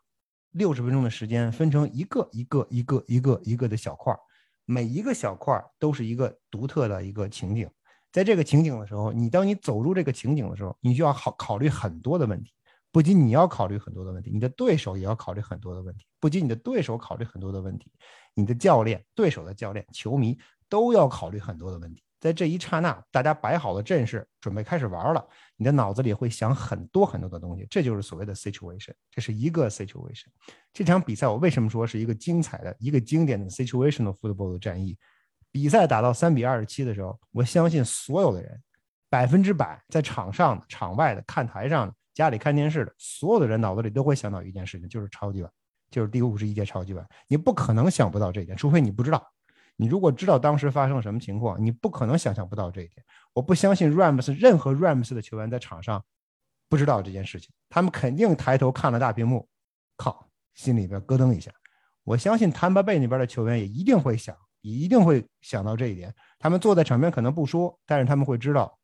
六十分钟的时间分成一个一个一个一个一个的小块儿，每一个小块儿都是一个独特的一个情景。在这个情景的时候，你当你走入这个情景的时候，你就要好考虑很多的问题。不仅你要考虑很多的问题，你的对手也要考虑很多的问题。不仅你的对手考虑很多的问题，你的教练、对手的教练、球迷都要考虑很多的问题。在这一刹那，大家摆好了阵势，准备开始玩了，你的脑子里会想很多很多的东西，这就是所谓的 situation，这是一个 situation。这场比赛我为什么说是一个精彩的、一个经典的 situational football 的战役？比赛打到三比二十七的时候，我相信所有的人，百分之百在场上、场外的、看台上的、家里看电视的所有的人脑子里都会想到一件事情，就是超级碗，就是第五十一届超级碗。你不可能想不到这一点，除非你不知道。你如果知道当时发生了什么情况，你不可能想象不到这一点。我不相信 Rams 任何 Rams 的球员在场上不知道这件事情，他们肯定抬头看了大屏幕，靠，心里边咯噔一下。我相信 Tampa Bay 那边的球员也一定会想，一定会想到这一点。他们坐在场边可能不说，但是他们会知道，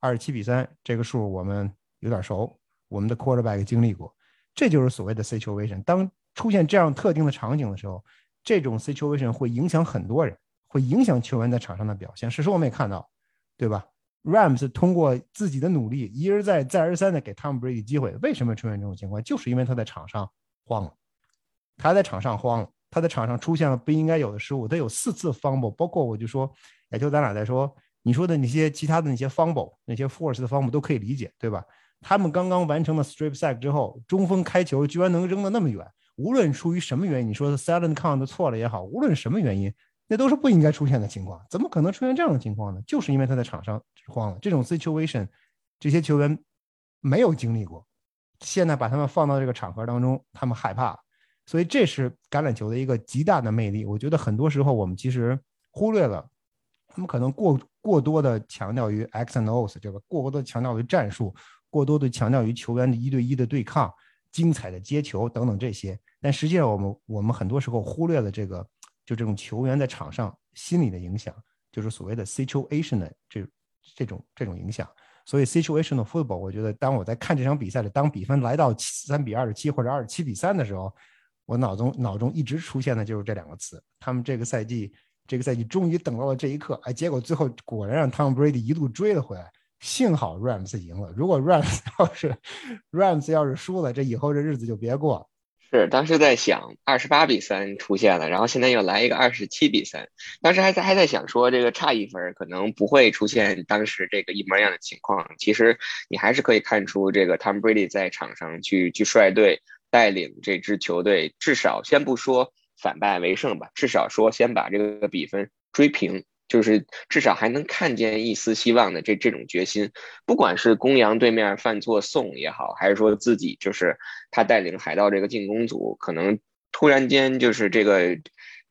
二十七比三这个数我们有点熟，我们的 Quarterback 经历过，这就是所谓的 situation。当出现这样特定的场景的时候，这种 situation 会影响很多人。会影响球员在场上的表现。事实我们也看到，对吧？Rams 通过自己的努力，一而再、再而三的给 Tom Brady 机会。为什么出现这种情况？就是因为他在场上慌了，他在场上慌了，他在场上出现了不应该有的失误。他有四次 fumble，包括我就说，也就咱俩在说，你说的那些其他的那些 fumble，那些 force 的 fumble 都可以理解，对吧？他们刚刚完成了 strip sack 之后，中锋开球居然能扔得那么远，无论出于什么原因，你说的 silent count 错了也好，无论什么原因。那都是不应该出现的情况，怎么可能出现这样的情况呢？就是因为他在场上慌了。这种 situation，这些球员没有经历过，现在把他们放到这个场合当中，他们害怕，所以这是橄榄球的一个极大的魅力。我觉得很多时候我们其实忽略了，他们可能过过多的强调于 X and O's，对吧？过多的强调于战术，过多的强调于球员的一对一的对抗、精彩的接球等等这些，但实际上我们我们很多时候忽略了这个。就这种球员在场上心理的影响，就是所谓的 situation 的这这种这种影响。所以 situational football，我觉得当我在看这场比赛的，当比分来到三比二十七或者二十七比三的时候，我脑中脑中一直出现的就是这两个词。他们这个赛季这个赛季终于等到了这一刻，哎，结果最后果然让 Tom Brady 一路追了回来。幸好 Rams 赢了，如果 Rams 要是 Rams 要是输了，这以后这日子就别过。是，当时在想二十八比三出现了，然后现在又来一个二十七比三，当时还在还在想说这个差一分可能不会出现当时这个一模一样的情况。其实你还是可以看出这个 Tom Brady 在场上去去率队带领这支球队，至少先不说反败为胜吧，至少说先把这个比分追平。就是至少还能看见一丝希望的这这种决心，不管是公羊对面犯错送也好，还是说自己就是他带领海盗这个进攻组，可能突然间就是这个，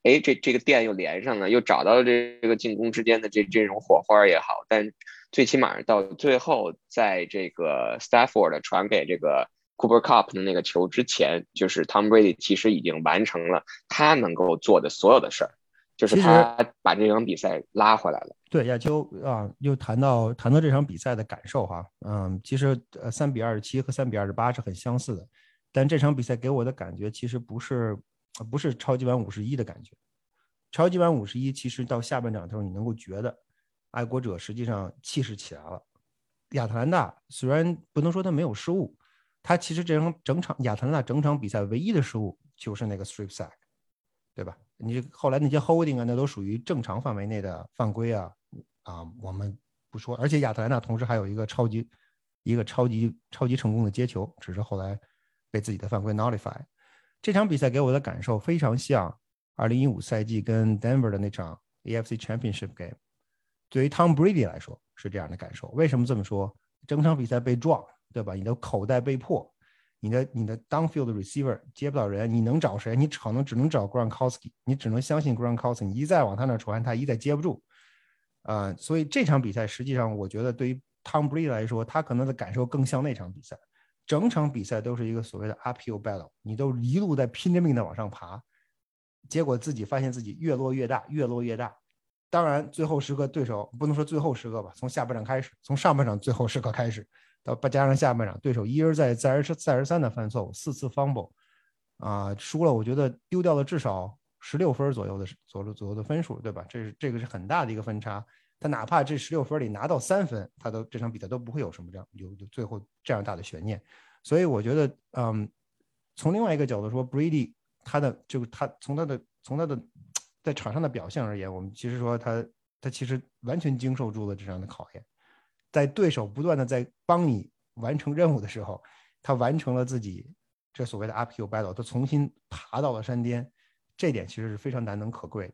哎，这这个电又连上了，又找到了这这个进攻之间的这这种火花也好，但最起码到最后，在这个 Stafford 传给这个 Cooper Cup 的那个球之前，就是 Tom Brady 其实已经完成了他能够做的所有的事儿。就是他把这场比赛拉回来了。对，亚秋啊，又谈到谈到这场比赛的感受哈，嗯，其实呃三比二十七和三比二十八是很相似的，但这场比赛给我的感觉其实不是不是超级碗五十一的感觉。超级碗五十一其实到下半场的时候，你能够觉得爱国者实际上气势起来了。亚特兰大虽然不能说他没有失误，他其实这场整场亚特兰大整场比赛唯一的失误就是那个 strip sack，对吧？你后来那些 holding 啊，那都属于正常范围内的犯规啊，啊，我们不说。而且亚特兰大同时还有一个超级、一个超级、超级成功的接球，只是后来被自己的犯规 nullify。这场比赛给我的感受非常像2015赛季跟 Denver 的那场 AFC Championship game。对于 Tom Brady 来说是这样的感受。为什么这么说？整场比赛被撞，对吧？你的口袋被破。你的你的 downfield receiver 接不到人，你能找谁？你可能只能找 Gronkowski，你只能相信 Gronkowski。你一再往他那传，他一再接不住。啊，所以这场比赛实际上，我觉得对于 Tom Brady 来说，他可能的感受更像那场比赛。整场比赛都是一个所谓的 uphill battle，你都一路在拼着命的往上爬，结果自己发现自己越落越大，越落越大。当然，最后时刻对手不能说最后时刻吧，从下半场开始，从上半场最后时刻开始。到不加上下半场，对手一而再、再而再而三的犯错误，四次 fumble，啊，输了，我觉得丢掉了至少十六分左右的左右左右的分数，对吧？这是这个是很大的一个分差。他哪怕这十六分里拿到三分，他都这场比赛都不会有什么这样有有最后这样大的悬念。所以我觉得，嗯，从另外一个角度说，Brady 他的就是他从他的从他的在场上的表现而言，我们其实说他他其实完全经受住了这样的考验，在对手不断的在帮你完成任务的时候，他完成了自己这所谓的 uphill battle，他重新爬到了山巅，这点其实是非常难能可贵。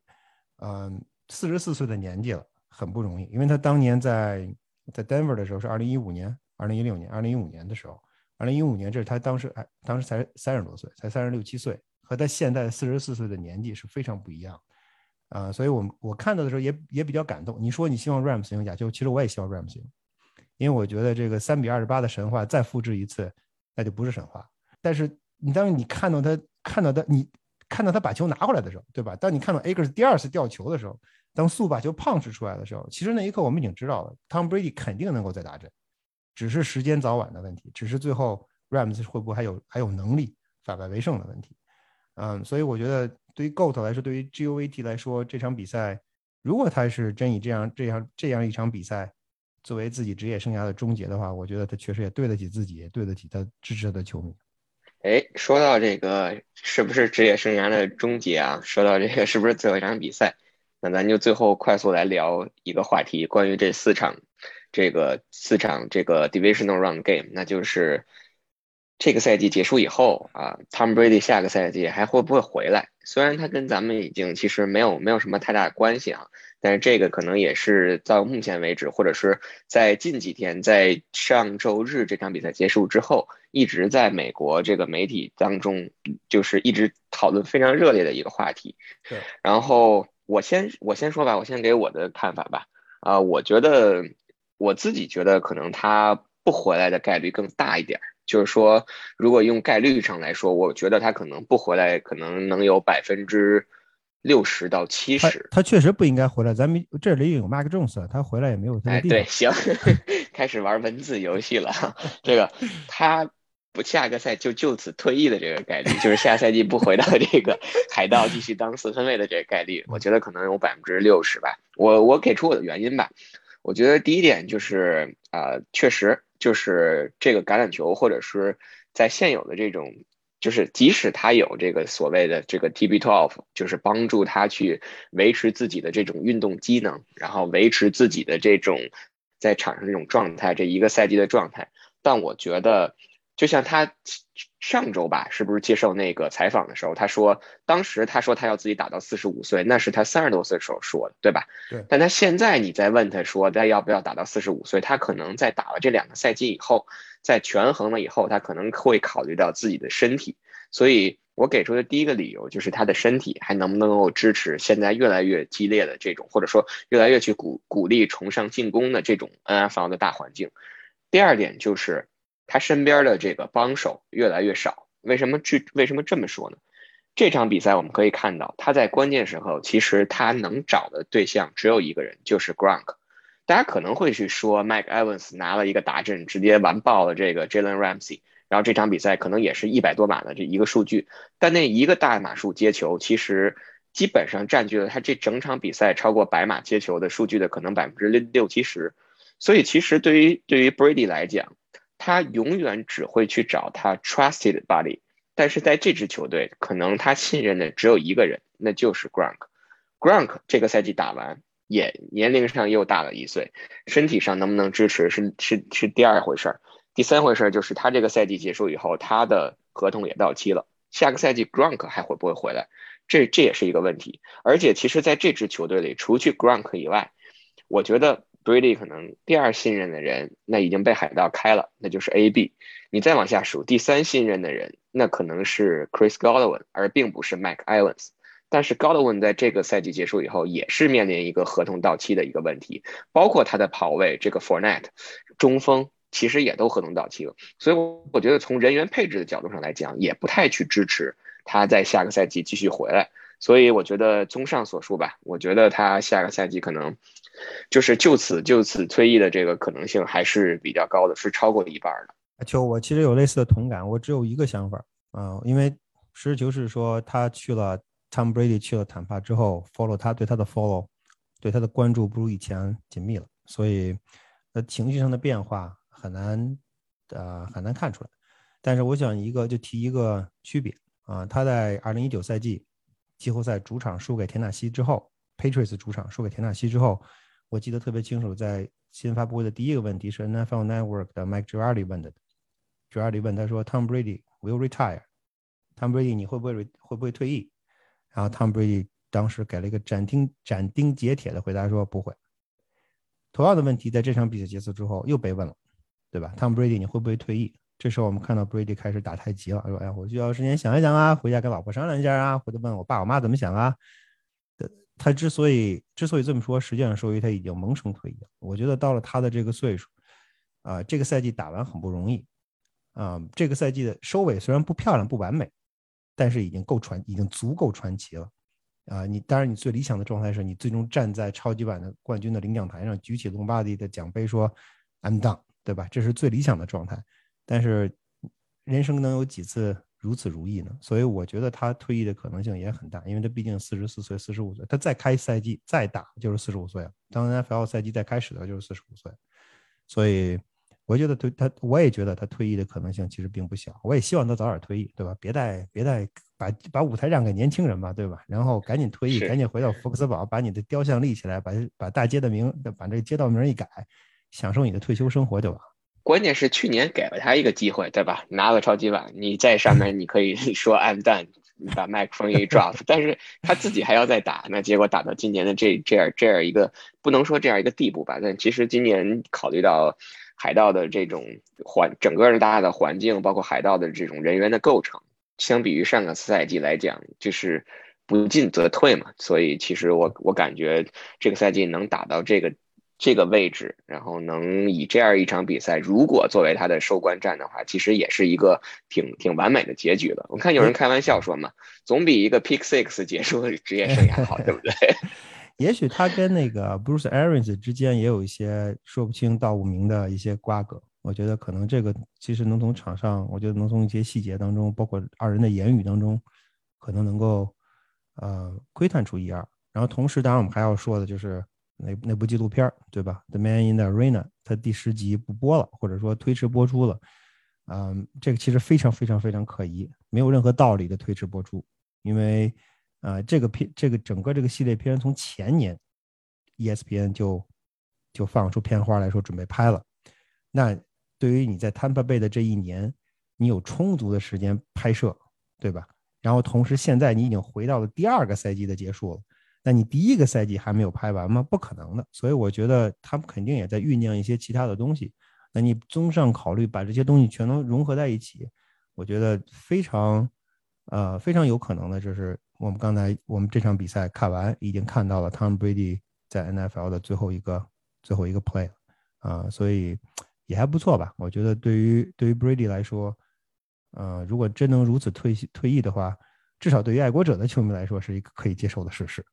嗯，四十四岁的年纪了，很不容易，因为他当年在在 Denver 的时候是二零一五年、二零一六年、二零一五年的时候，二零一五年这是他当时哎，当时才三十多岁，才三十六七岁。和他现在四十四岁的年纪是非常不一样，啊，所以我我看到的时候也也比较感动。你说你希望 Rams 赢亚秋，其实我也希望 Rams 赢，因为我觉得这个三比二十八的神话再复制一次，那就不是神话。但是你当你看到他看到他你看到他把球拿回来的时候，对吧？当你看到 a g e r s 第二次掉球的时候，当速把球胖吃出来的时候，其实那一刻我们已经知道了，Tom Brady 肯定能够再打阵，只是时间早晚的问题，只是最后 Rams 会不会还有还有能力反败为胜的问题。嗯，所以我觉得对于 GOAT 来说，对于 GOAT 来说，这场比赛，如果他是真以这样这样这样一场比赛作为自己职业生涯的终结的话，我觉得他确实也对得起自己，对得起他支持他的球迷。哎，说到这个是不是职业生涯的终结啊？说到这个是不是最后一场比赛？那咱就最后快速来聊一个话题，关于这四场这个四场这个 Divisional Round Game，那就是。这个赛季结束以后啊，Tom Brady 下个赛季还会不会回来？虽然他跟咱们已经其实没有没有什么太大的关系啊，但是这个可能也是到目前为止，或者是在近几天，在上周日这场比赛结束之后，一直在美国这个媒体当中，就是一直讨论非常热烈的一个话题。对。然后我先我先说吧，我先给我的看法吧。啊，我觉得我自己觉得可能他不回来的概率更大一点。就是说，如果用概率上来说，我觉得他可能不回来，可能能有百分之六十到七十。他确实不应该回来。咱们这里有 Mark Jones，他回来也没有。哎，对，行，开始玩文字游戏了。这个 他不下个赛就就此退役的这个概率，就是下赛季不回到这个 海盗继续当四分卫的这个概率，我觉得可能有百分之六十吧。我我给出我的原因吧。我觉得第一点就是啊，确实。就是这个橄榄球，或者是在现有的这种，就是即使他有这个所谓的这个 TB12，就是帮助他去维持自己的这种运动机能，然后维持自己的这种在场上这种状态，这一个赛季的状态。但我觉得，就像他。上周吧，是不是接受那个采访的时候，他说，当时他说他要自己打到四十五岁，那是他三十多岁时候说的，对吧？对。但他现在你再问他说他要不要打到四十五岁，他可能在打了这两个赛季以后，在权衡了以后，他可能会考虑到自己的身体。所以我给出的第一个理由就是他的身体还能不能够支持现在越来越激烈的这种，或者说越来越去鼓鼓励崇尚进攻的这种 NFL 的大环境。第二点就是。他身边的这个帮手越来越少，为什么这为什么这么说呢？这场比赛我们可以看到，他在关键时候其实他能找的对象只有一个人，就是 Gronk。大家可能会去说，Mike Evans 拿了一个达阵，直接完爆了这个 Jalen Ramsey，然后这场比赛可能也是一百多码的这一个数据，但那一个大码数接球，其实基本上占据了他这整场比赛超过百码接球的数据的可能百分之六六七十。所以其实对于对于 Brady 来讲，他永远只会去找他 trusted body，但是在这支球队，可能他信任的只有一个人，那就是 Gronk。Gronk 这个赛季打完，也年龄上又大了一岁，身体上能不能支持是是是第二回事儿。第三回事儿就是他这个赛季结束以后，他的合同也到期了，下个赛季 Gronk 还会不会回来？这这也是一个问题。而且其实在这支球队里，除去 Gronk 以外，我觉得。Brady 可能第二信任的人，那已经被海盗开了，那就是 AB。你再往下数，第三信任的人，那可能是 Chris Godwin，而并不是 Mike Evans。但是 Godwin 在这个赛季结束以后，也是面临一个合同到期的一个问题，包括他的跑位这个 four net 中锋其实也都合同到期了。所以我我觉得从人员配置的角度上来讲，也不太去支持他在下个赛季继续回来。所以我觉得综上所述吧，我觉得他下个赛季可能。就是就此就此退役的这个可能性还是比较高的，是超过一半的。就，我其实有类似的同感，我只有一个想法啊，因为实事求是说，他去了 Tom Brady 去了坦帕之后，follow 他对他的 follow，对他的关注不如以前紧密了，所以呃情绪上的变化很难呃很难看出来。但是我想一个就提一个区别啊，他在2019赛季季后赛主场输给田纳西之后。Patriots 主场输给田纳西之后，我记得特别清楚，在新发布会的第一个问题是 NFL Network 的 Mike Girardi 问的，Girardi 问他说：“Tom Brady will retire？Tom Brady 你会不会会不会退役？”然后 Tom Brady 当时给了一个斩钉斩钉截铁的回答说：“不会。”同样的问题在这场比赛结束之后又被问了，对吧？Tom Brady 你会不会退役？这时候我们看到 Brady 开始打太极了，说：“哎呀，我需要时间想一想啊，回家跟老婆商量一下啊，或者问我爸我妈怎么想啊。”他之所以之所以这么说，实际上说明他已经萌生退役了。我觉得到了他的这个岁数，啊，这个赛季打完很不容易，啊，这个赛季的收尾虽然不漂亮不完美，但是已经够传，已经足够传奇了。啊，你当然你最理想的状态是你最终站在超级碗的冠军的领奖台上，举起隆巴迪的奖杯说 “I'm done”，对吧？这是最理想的状态。但是人生能有几次如此如意呢？所以我觉得他退役的可能性也很大，因为他毕竟四十四岁、四十五岁，他再开赛季再打就是四十五岁了。当 NFL 赛季再开始的就是四十五岁，所以我觉得对他，我也觉得他退役的可能性其实并不小。我也希望他早点退役，对吧？别再别再把把舞台让给年轻人吧，对吧？然后赶紧退役，赶紧回到福克斯堡，把你的雕像立起来，把把大街的名，把这个街道名一改，享受你的退休生活就完。关键是去年给了他一个机会，对吧？拿了超级碗，你在上面你可以 说 I'm done，你把麦克风一 drop，但是他自己还要再打，那结果打到今年的这这样这样一个不能说这样一个地步吧，但其实今年考虑到海盗的这种环整个的大的环境，包括海盗的这种人员的构成，相比于上个赛季来讲，就是不进则退嘛，所以其实我我感觉这个赛季能打到这个。这个位置，然后能以这样一场比赛，如果作为他的收官战的话，其实也是一个挺挺完美的结局了。我看有人开玩笑说嘛，总比一个 pick six 结束职业生涯好，对不对？也许他跟那个 Bruce Arians 之间也有一些说不清道不明的一些瓜葛。我觉得可能这个其实能从场上，我觉得能从一些细节当中，包括二人的言语当中，可能能够呃窥探出一二。然后同时，当然我们还要说的就是。那那部纪录片对吧？The Man in the Arena，它第十集不播了，或者说推迟播出了。嗯，这个其实非常非常非常可疑，没有任何道理的推迟播出。因为，呃，这个片，这个整个这个系列片从前年，ESPN 就就放出片花来说准备拍了。那对于你在 Tampa Bay 的这一年，你有充足的时间拍摄，对吧？然后同时现在你已经回到了第二个赛季的结束了。那你第一个赛季还没有拍完吗？不可能的，所以我觉得他们肯定也在酝酿一些其他的东西。那你综上考虑，把这些东西全都融合在一起，我觉得非常，呃，非常有可能的，就是我们刚才我们这场比赛看完，已经看到了 Tom Brady 在 NFL 的最后一个最后一个 play，啊，所以也还不错吧？我觉得对于对于 Brady 来说，呃，如果真能如此退退役的话。至少对于爱国者的球迷来说，是一个可以接受的事实。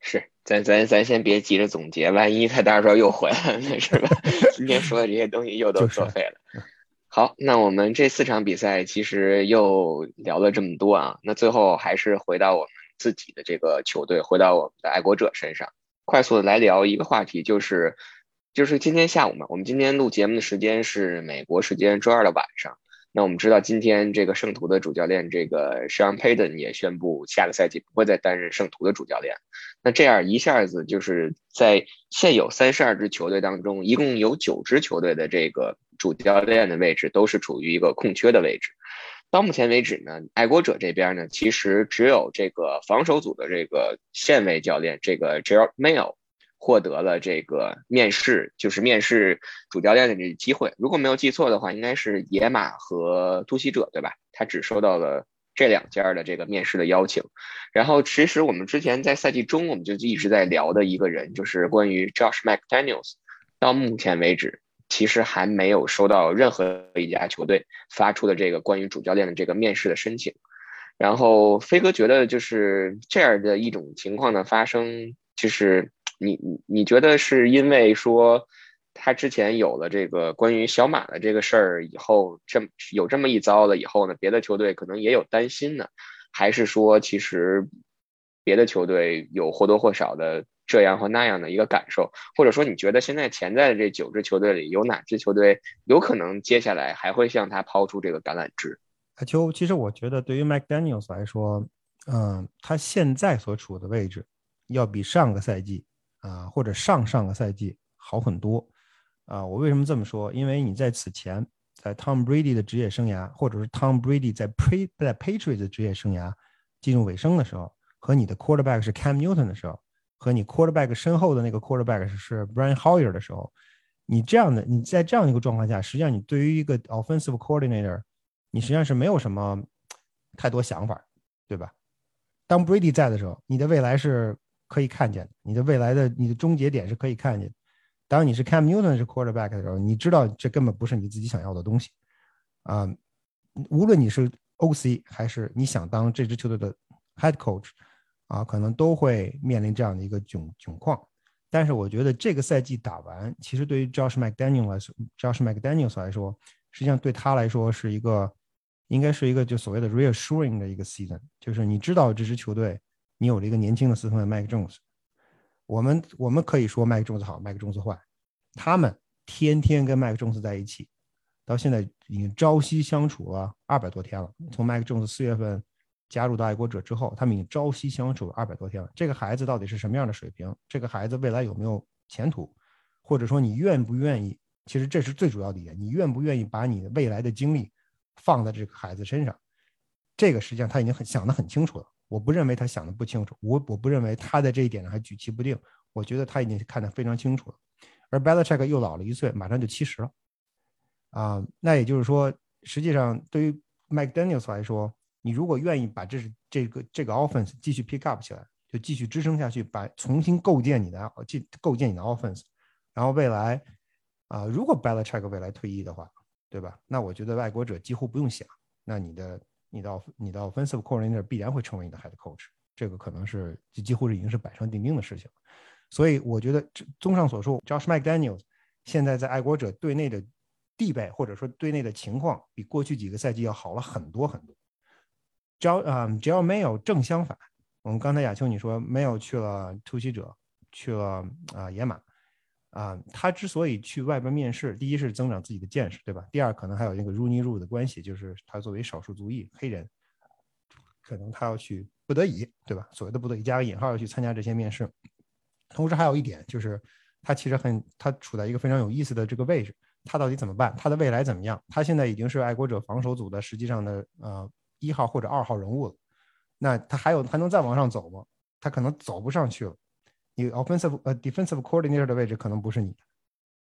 是，咱咱咱先别急着总结，万一他到时候又回来了，是吧？今天说的这些东西又都作废了。好，那我们这四场比赛其实又聊了这么多啊，那最后还是回到我们自己的这个球队，回到我们的爱国者身上，快速的来聊一个话题，就是就是今天下午嘛，我们今天录节目的时间是美国时间周二的晚上。那我们知道，今天这个圣徒的主教练这个 Sean Payton 也宣布，下个赛季不会再担任圣徒的主教练。那这样一下子就是在现有三十二支球队当中，一共有九支球队的这个主教练的位置都是处于一个空缺的位置。到目前为止呢，爱国者这边呢，其实只有这个防守组的这个现位教练这个 Gerald Mayo。获得了这个面试，就是面试主教练的这个机会。如果没有记错的话，应该是野马和突袭者，对吧？他只收到了这两家的这个面试的邀请。然后，其实我们之前在赛季中，我们就一直在聊的一个人，就是关于 Josh McDaniels。到目前为止，其实还没有收到任何一家球队发出的这个关于主教练的这个面试的申请。然后，飞哥觉得就是这样的一种情况的发生，就是。你你你觉得是因为说他之前有了这个关于小马的这个事儿以后，这有这么一遭了以后呢，别的球队可能也有担心呢，还是说其实别的球队有或多或少的这样或那样的一个感受，或者说你觉得现在潜在的这九支球队里有哪支球队有可能接下来还会向他抛出这个橄榄枝？阿秋，其实我觉得对于 McDaniel's 来说，嗯，他现在所处的位置。要比上个赛季啊或者上上个赛季好很多啊。我为什么这么说？因为你在此前，在 Tom Brady 的职业生涯，或者是 Tom Brady 在 Pre 在 Patriots 职业生涯进入尾声的时候，和你的 Quarterback 是 Cam Newton 的时候，和你 Quarterback 身后的那个 Quarterback 是 Brian Hoyer 的时候，你这样的你在这样一个状况下，实际上你对于一个 Offensive Coordinator，你实际上是没有什么太多想法，对吧？当 Brady 在的时候，你的未来是可以看见的，你的未来的你的终结点是可以看见的。当你是 Cam Newton 是 Quarterback 的时候，你知道这根本不是你自己想要的东西啊。无论你是 OC 还是你想当这支球队的 Head Coach 啊，可能都会面临这样的一个窘窘况。但是我觉得这个赛季打完，其实对于 Josh McDaniel 来说，Josh McDaniel 来说，实际上对他来说是一个。应该是一个就所谓的 reassuring 的一个 season，就是你知道这支球队，你有了一个年轻的四分卫 Mike Jones，我们我们可以说 Mike Jones 好，Mike Jones 坏，他们天天跟 Mike Jones 在一起，到现在已经朝夕相处了二百多天了。从 Mike Jones 四月份加入到爱国者之后，他们已经朝夕相处了二百多天了。这个孩子到底是什么样的水平？这个孩子未来有没有前途？或者说你愿不愿意？其实这是最主要的一点，你愿不愿意把你的未来的精力？放在这个孩子身上，这个实际上他已经很想得很清楚了。我不认为他想的不清楚，我我不认为他在这一点上还举棋不定。我觉得他已经看得非常清楚了。而 Belichick 又老了一岁，马上就七十了，啊，那也就是说，实际上对于 Mike Daniels 来说，你如果愿意把这是这个这个 offense 继续 pick up 起来，就继续支撑下去，把重新构建你的建构建你的 offense，然后未来啊，如果 Belichick 未来退役的话。对吧？那我觉得外国者几乎不用想，那你的你的你的 offensive coordinator 必然会成为你的 head coach，这个可能是几几乎是已经是板上钉钉的事情。所以我觉得，综上所述，Josh McDaniels 现在在爱国者队内的地位或者说队内的情况，比过去几个赛季要好了很多很多。只要啊，只要没有正相反，我们刚才亚秋你说没有去了突袭者，去了啊野马。啊，他之所以去外边面试，第一是增长自己的见识，对吧？第二，可能还有那个 Rooney Rule 的关系，就是他作为少数族裔黑人，可能他要去不得已，对吧？所谓的不得已加个引号要去参加这些面试。同时还有一点就是，他其实很他处在一个非常有意思的这个位置，他到底怎么办？他的未来怎么样？他现在已经是爱国者防守组的实际上的呃一号或者二号人物了，那他还有还能再往上走吗？他可能走不上去了。你 offensive 呃 defensive coordinator 的位置可能不是你，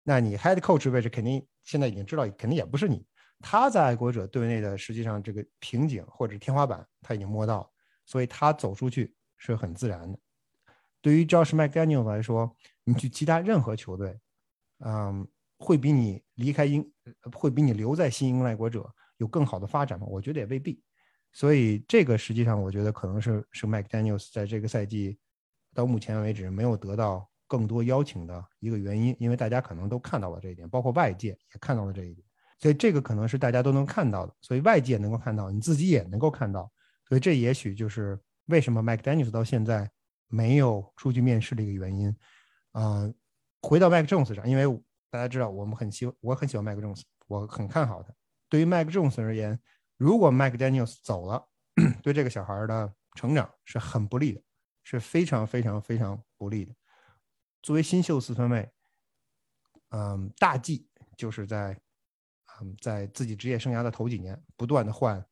那你 head coach 位置肯定现在已经知道，肯定也不是你。他在爱国者队内的实际上这个瓶颈或者天花板他已经摸到，所以他走出去是很自然的。对于 Josh McDaniel 来说，你去其他任何球队，嗯，会比你离开英，会比你留在新英爱国者有更好的发展吗？我觉得也未必。所以这个实际上我觉得可能是是 McDaniel 在这个赛季。到目前为止没有得到更多邀请的一个原因，因为大家可能都看到了这一点，包括外界也看到了这一点，所以这个可能是大家都能看到的，所以外界能够看到，你自己也能够看到，所以这也许就是为什么 Mike Daniels 到现在没有出去面试的一个原因。啊，回到 Mike Jones 上，因为大家知道我们很喜，我很喜欢 Mike Jones，我很看好他。对于 Mike Jones 而言，如果 Mike Daniels 走了，对这个小孩的成长是很不利的。是非常非常非常不利的。作为新秀四分卫，嗯，大忌就是在，嗯，在自己职业生涯的头几年，不断的换，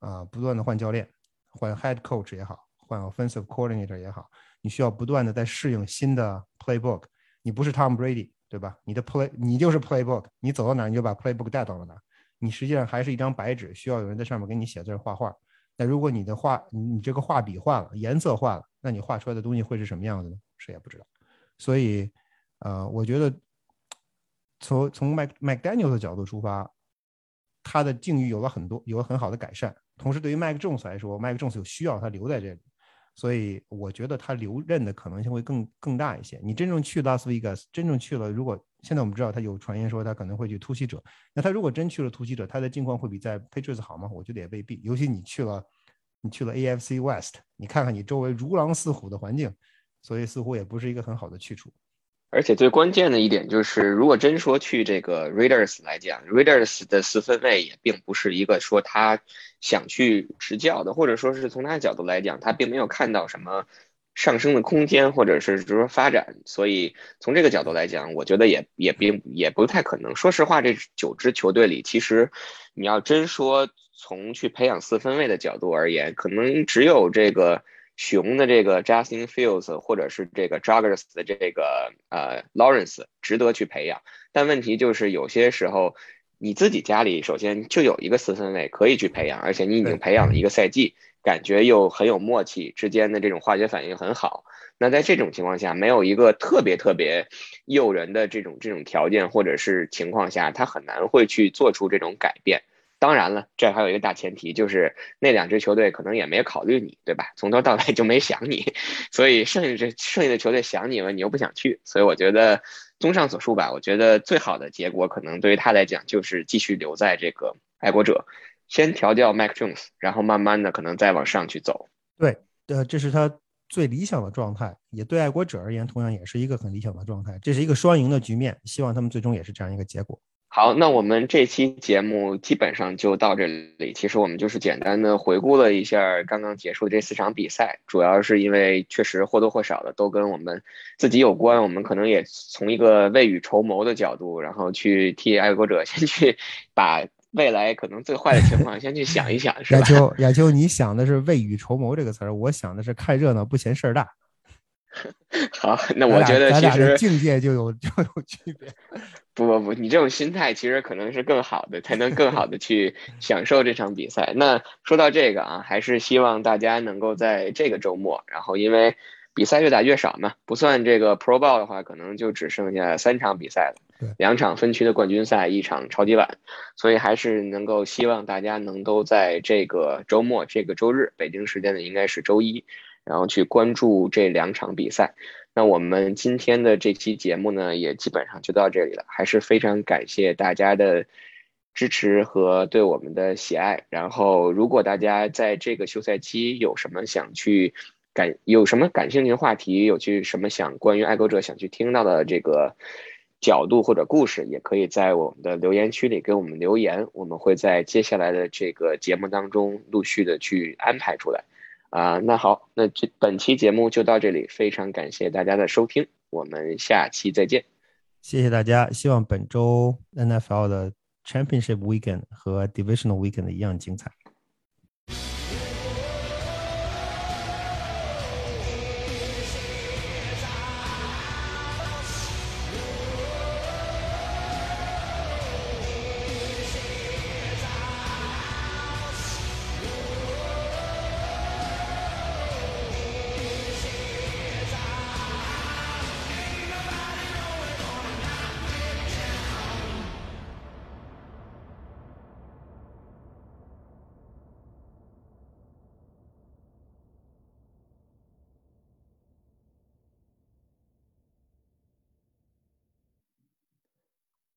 啊，不断的换教练，换 head coach 也好，换 offensive coordinator 也好，你需要不断的在适应新的 playbook。你不是 Tom Brady，对吧？你的 play，你就是 playbook，你走到哪你就把 playbook 带到了哪。你实际上还是一张白纸，需要有人在上面给你写字画画。那如果你的画，你这个画笔换了，颜色换了，那你画出来的东西会是什么样子呢？谁也不知道。所以，呃，我觉得从从 Mac Mac Daniel 的角度出发，他的境遇有了很多，有了很好的改善。同时，对于 Mac Jones 来说，，Mac Jones 有需要他留在这里。所以我觉得他留任的可能性会更更大一些。你真正去拉斯维加斯，真正去了，如果现在我们知道他有传言说他可能会去突袭者，那他如果真去了突袭者，他的境况会比在 Patriots 好吗？我觉得也未必。尤其你去了，你去了 AFC West，你看看你周围如狼似虎的环境，所以似乎也不是一个很好的去处。而且最关键的一点就是，如果真说去这个 Raiders 来讲，Raiders 的四分卫也并不是一个说他想去执教的，或者说是从他的角度来讲，他并没有看到什么上升的空间，或者是就是说发展。所以从这个角度来讲，我觉得也也并也不太可能。说实话，这九支球队里，其实你要真说从去培养四分卫的角度而言，可能只有这个熊的这个 Justin Fields，或者是这个 Joggers 的这个呃 Lawrence 值得去培养。但问题就是有些时候。你自己家里首先就有一个四分卫可以去培养，而且你已经培养了一个赛季，感觉又很有默契，之间的这种化学反应很好。那在这种情况下，没有一个特别特别诱人的这种这种条件或者是情况下，他很难会去做出这种改变。当然了，这还有一个大前提，就是那两支球队可能也没考虑你，对吧？从头到尾就没想你，所以剩下这剩下的球队想你了，你又不想去，所以我觉得，综上所述吧，我觉得最好的结果可能对于他来讲，就是继续留在这个爱国者，先调掉 Mac Jones，然后慢慢的可能再往上去走。对，呃，这是他最理想的状态，也对爱国者而言，同样也是一个很理想的状态。这是一个双赢的局面，希望他们最终也是这样一个结果。好，那我们这期节目基本上就到这里。其实我们就是简单的回顾了一下刚刚结束这四场比赛，主要是因为确实或多或少的都跟我们自己有关。我们可能也从一个未雨绸缪的角度，然后去替爱国者先去 把未来可能最坏的情况先去想一想，是吧？亚秋，亚秋，你想的是未雨绸缪这个词儿，我想的是看热闹不嫌事儿大。好，那我觉得其实境界就有就有区别。不不不，你这种心态其实可能是更好的，才能更好的去 享受这场比赛。那说到这个啊，还是希望大家能够在这个周末，然后因为比赛越打越少嘛，不算这个 Pro Bowl 的话，可能就只剩下三场比赛了，两场分区的冠军赛，一场超级碗，所以还是能够希望大家能够在这个周末，这个周日，北京时间的应该是周一。然后去关注这两场比赛。那我们今天的这期节目呢，也基本上就到这里了。还是非常感谢大家的支持和对我们的喜爱。然后，如果大家在这个休赛期有什么想去感有什么感兴趣的话题，有去什么想关于爱国者想去听到的这个角度或者故事，也可以在我们的留言区里给我们留言。我们会在接下来的这个节目当中陆续的去安排出来。啊，那好，那这本期节目就到这里，非常感谢大家的收听，我们下期再见。谢谢大家，希望本周 NFL 的 Championship Weekend 和 Divisional Weekend 一样精彩。